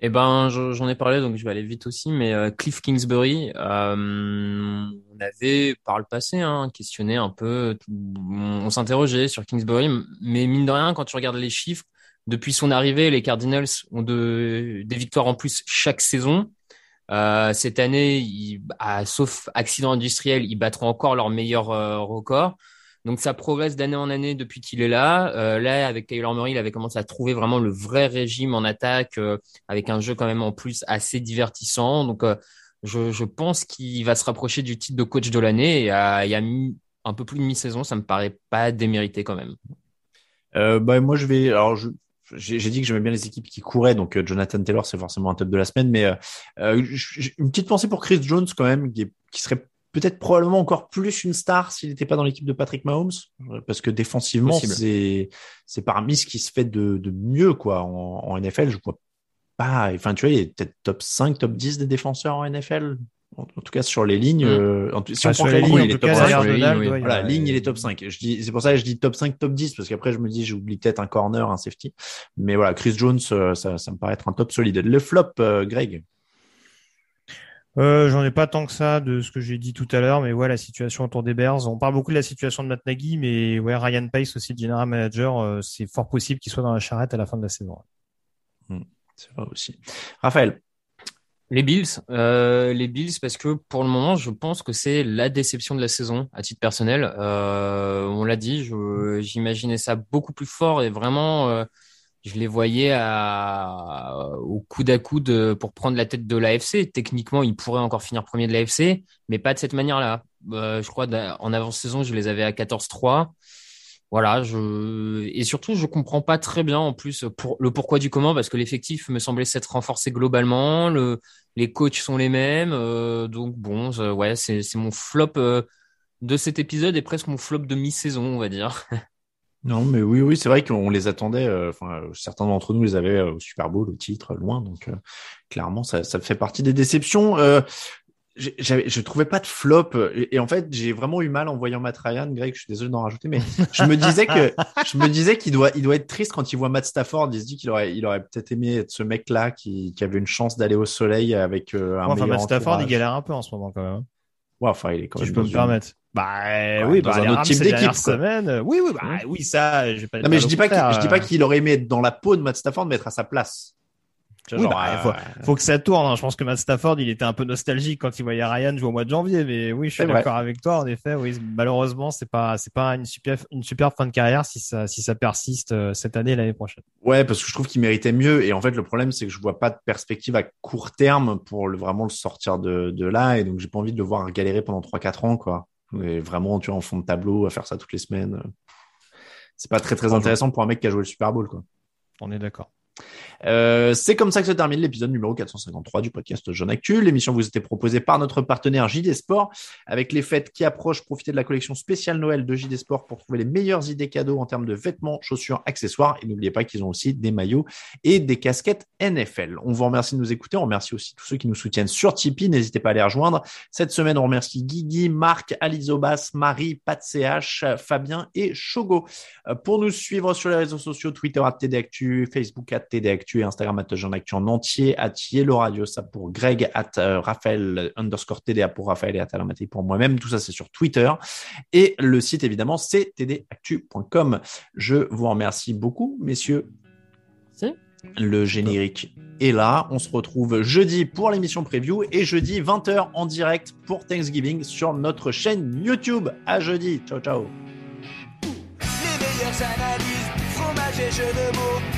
Eh ben, je- j'en ai parlé, donc je vais aller vite aussi. Mais euh, Cliff Kingsbury, euh, on avait par le passé hein, questionné un peu, tout- on, on s'interrogeait sur Kingsbury, mais mine de rien, quand tu regardes les chiffres, depuis son arrivée, les Cardinals ont de, des victoires en plus chaque saison. Euh, cette année, ils- ah, sauf accident industriel, ils battront encore leur meilleur euh, record. Donc ça progresse d'année en année depuis qu'il est là. Euh, là, avec Taylor Murray, il avait commencé à trouver vraiment le vrai régime en attaque, euh, avec un jeu quand même en plus assez divertissant. Donc euh, je, je pense qu'il va se rapprocher du titre de coach de l'année. Et à- il y a un peu plus de mi-saison, ça me paraît pas démérité quand même. bah, moi je vais. Alors, je- j'ai dit que j'aimais bien les équipes qui couraient, donc euh, Jonathan Taylor c'est forcément un top de la semaine, mais euh, euh, une petite pensée pour Chris Jones quand même, qui, est- qui serait peut-être probablement encore plus une star s'il n'était pas dans l'équipe de Patrick Mahomes, euh, parce que défensivement c'est parmi ce qui se fait de, de mieux quoi en, en NFL. Je vois pas. Enfin tu vois, il est peut-être top 5, top 10 des défenseurs en NFL. En, en tout cas sur les lignes. Mm. euh, en si Enfin, on sur prend les lignes, il est top cas, 5. derrière sur les Donald, lignes, oui. ouais, il y a- Voilà, ligne, il est top 5. Je dis, c'est pour ça que je dis top 5, top 10, parce qu'après, je me dis, j'oublie peut-être un corner, un safety. Mais voilà, Chris Jones, euh, ça, ça me paraît être un top solide. Le flop, euh, Greg? Euh, j'en ai pas tant que ça de ce que j'ai dit tout à l'heure, mais ouais, la situation autour des Bears. On parle beaucoup de la situation de Matt Nagy, mais ouais, Ryan Pace aussi, le general manager, euh, c'est fort possible qu'il soit dans la charrette à la fin de la saison. C'est vrai aussi. Raphaël? Les Bills, euh, les Bills, parce que pour le moment, je pense que c'est la déception de la saison à titre personnel. Euh, on l'a dit, j'imaginais ça beaucoup plus fort et vraiment, euh, je les voyais à, au coude à coude pour prendre la tête de l'AFC. Techniquement, ils pourraient encore finir premier de l'AFC, mais pas de cette manière-là. Euh, je crois en avant-saison, je les avais à 14-3. Voilà, je et surtout je comprends pas très bien en plus pour le pourquoi du comment parce que l'effectif me semblait s'être renforcé globalement, le les coachs sont les mêmes, euh, donc bon, ouais, c'est c'est mon flop euh, de cet épisode et presque mon flop de mi-saison, on va dire. Non, mais oui, oui, c'est vrai qu'on les attendait. euh, Enfin, euh, certains d'entre nous les avaient euh, au Super Bowl, au titre, loin. Donc, euh, clairement, ça, ça fait partie des déceptions. Euh, je trouvais pas de flop et, et en fait j'ai vraiment eu mal en voyant Matt Ryan Greg je suis désolé d'en rajouter mais je me disais que je me disais qu'il doit il doit être triste quand il voit Matt Stafford il se dit qu'il aurait il aurait peut-être aimé être ce mec là qui, qui avait une chance d'aller au soleil avec euh, un Ouais, enfin, meilleur Matt Stafford, il galère un peu en ce moment quand même. Ouais, enfin il est quand Si même je peux me permettre. Bah Ouais, oui, dans bah, un autre type d'équipe, euh, Oui, oui, bah oui, ça, je vais pas non mais je dis pas je dis euh. pas qu'il aurait aimé être dans la peau de Matt Stafford mais être à sa place Oui, bah, faut, faut, que ça tourne. Hein. Je pense que Matt Stafford, il était un peu nostalgique quand il voyait Ryan jouer au mois de janvier. Mais oui, je suis d'accord avec toi. En effet, oui, malheureusement, c'est pas, c'est pas une super, une super fin de carrière si ça, si ça persiste euh, cette année et l'année prochaine. Ouais, parce que je trouve qu'il méritait mieux. Et en fait, le problème, c'est que je vois pas de perspective à court terme pour le, vraiment le sortir de, de là. Et donc, j'ai pas envie de le voir galérer pendant 3-4 ans, quoi. Et vraiment, tu vois, en fond de tableau, à faire ça toutes les semaines. C'est pas très, très intéressant pour un mec qui a joué le Super Bowl, quoi. On est d'accord. Euh, c'est comme ça que se termine l'épisode numéro 453 du podcast Jeune Actu. L'émission vous était proposée par notre partenaire JD Sport. Avec les fêtes qui approchent, profitez de la collection spéciale Noël de JD Sport pour trouver les meilleures idées cadeaux en termes de vêtements, chaussures, accessoires. Et n'oubliez pas qu'ils ont aussi des maillots et des casquettes NFL. On vous remercie de nous écouter. On remercie aussi tous ceux qui nous soutiennent sur Tipeee. N'hésitez pas à les rejoindre. Cette semaine, on remercie Guigui, Marc, Alizobas, Marie, Pat CH, Fabien et Chogo. Euh, pour nous suivre sur les réseaux sociaux, Twitter TD Actu, Facebook à TD Actu et Instagram at Jean Actu en entier, at Yellow Radio, ça pour Greg, at euh, Raphaël underscore TDA pour Raphaël et at pour moi-même. Tout ça, c'est sur Twitter. Et le site, évidemment, c'est tdactu.com. Je vous remercie beaucoup, messieurs. Le générique est là. On se retrouve jeudi pour l'émission preview et jeudi 20h en direct pour Thanksgiving sur notre chaîne YouTube. À jeudi. Ciao, ciao. Les meilleures analyses, fromage et jeux de mots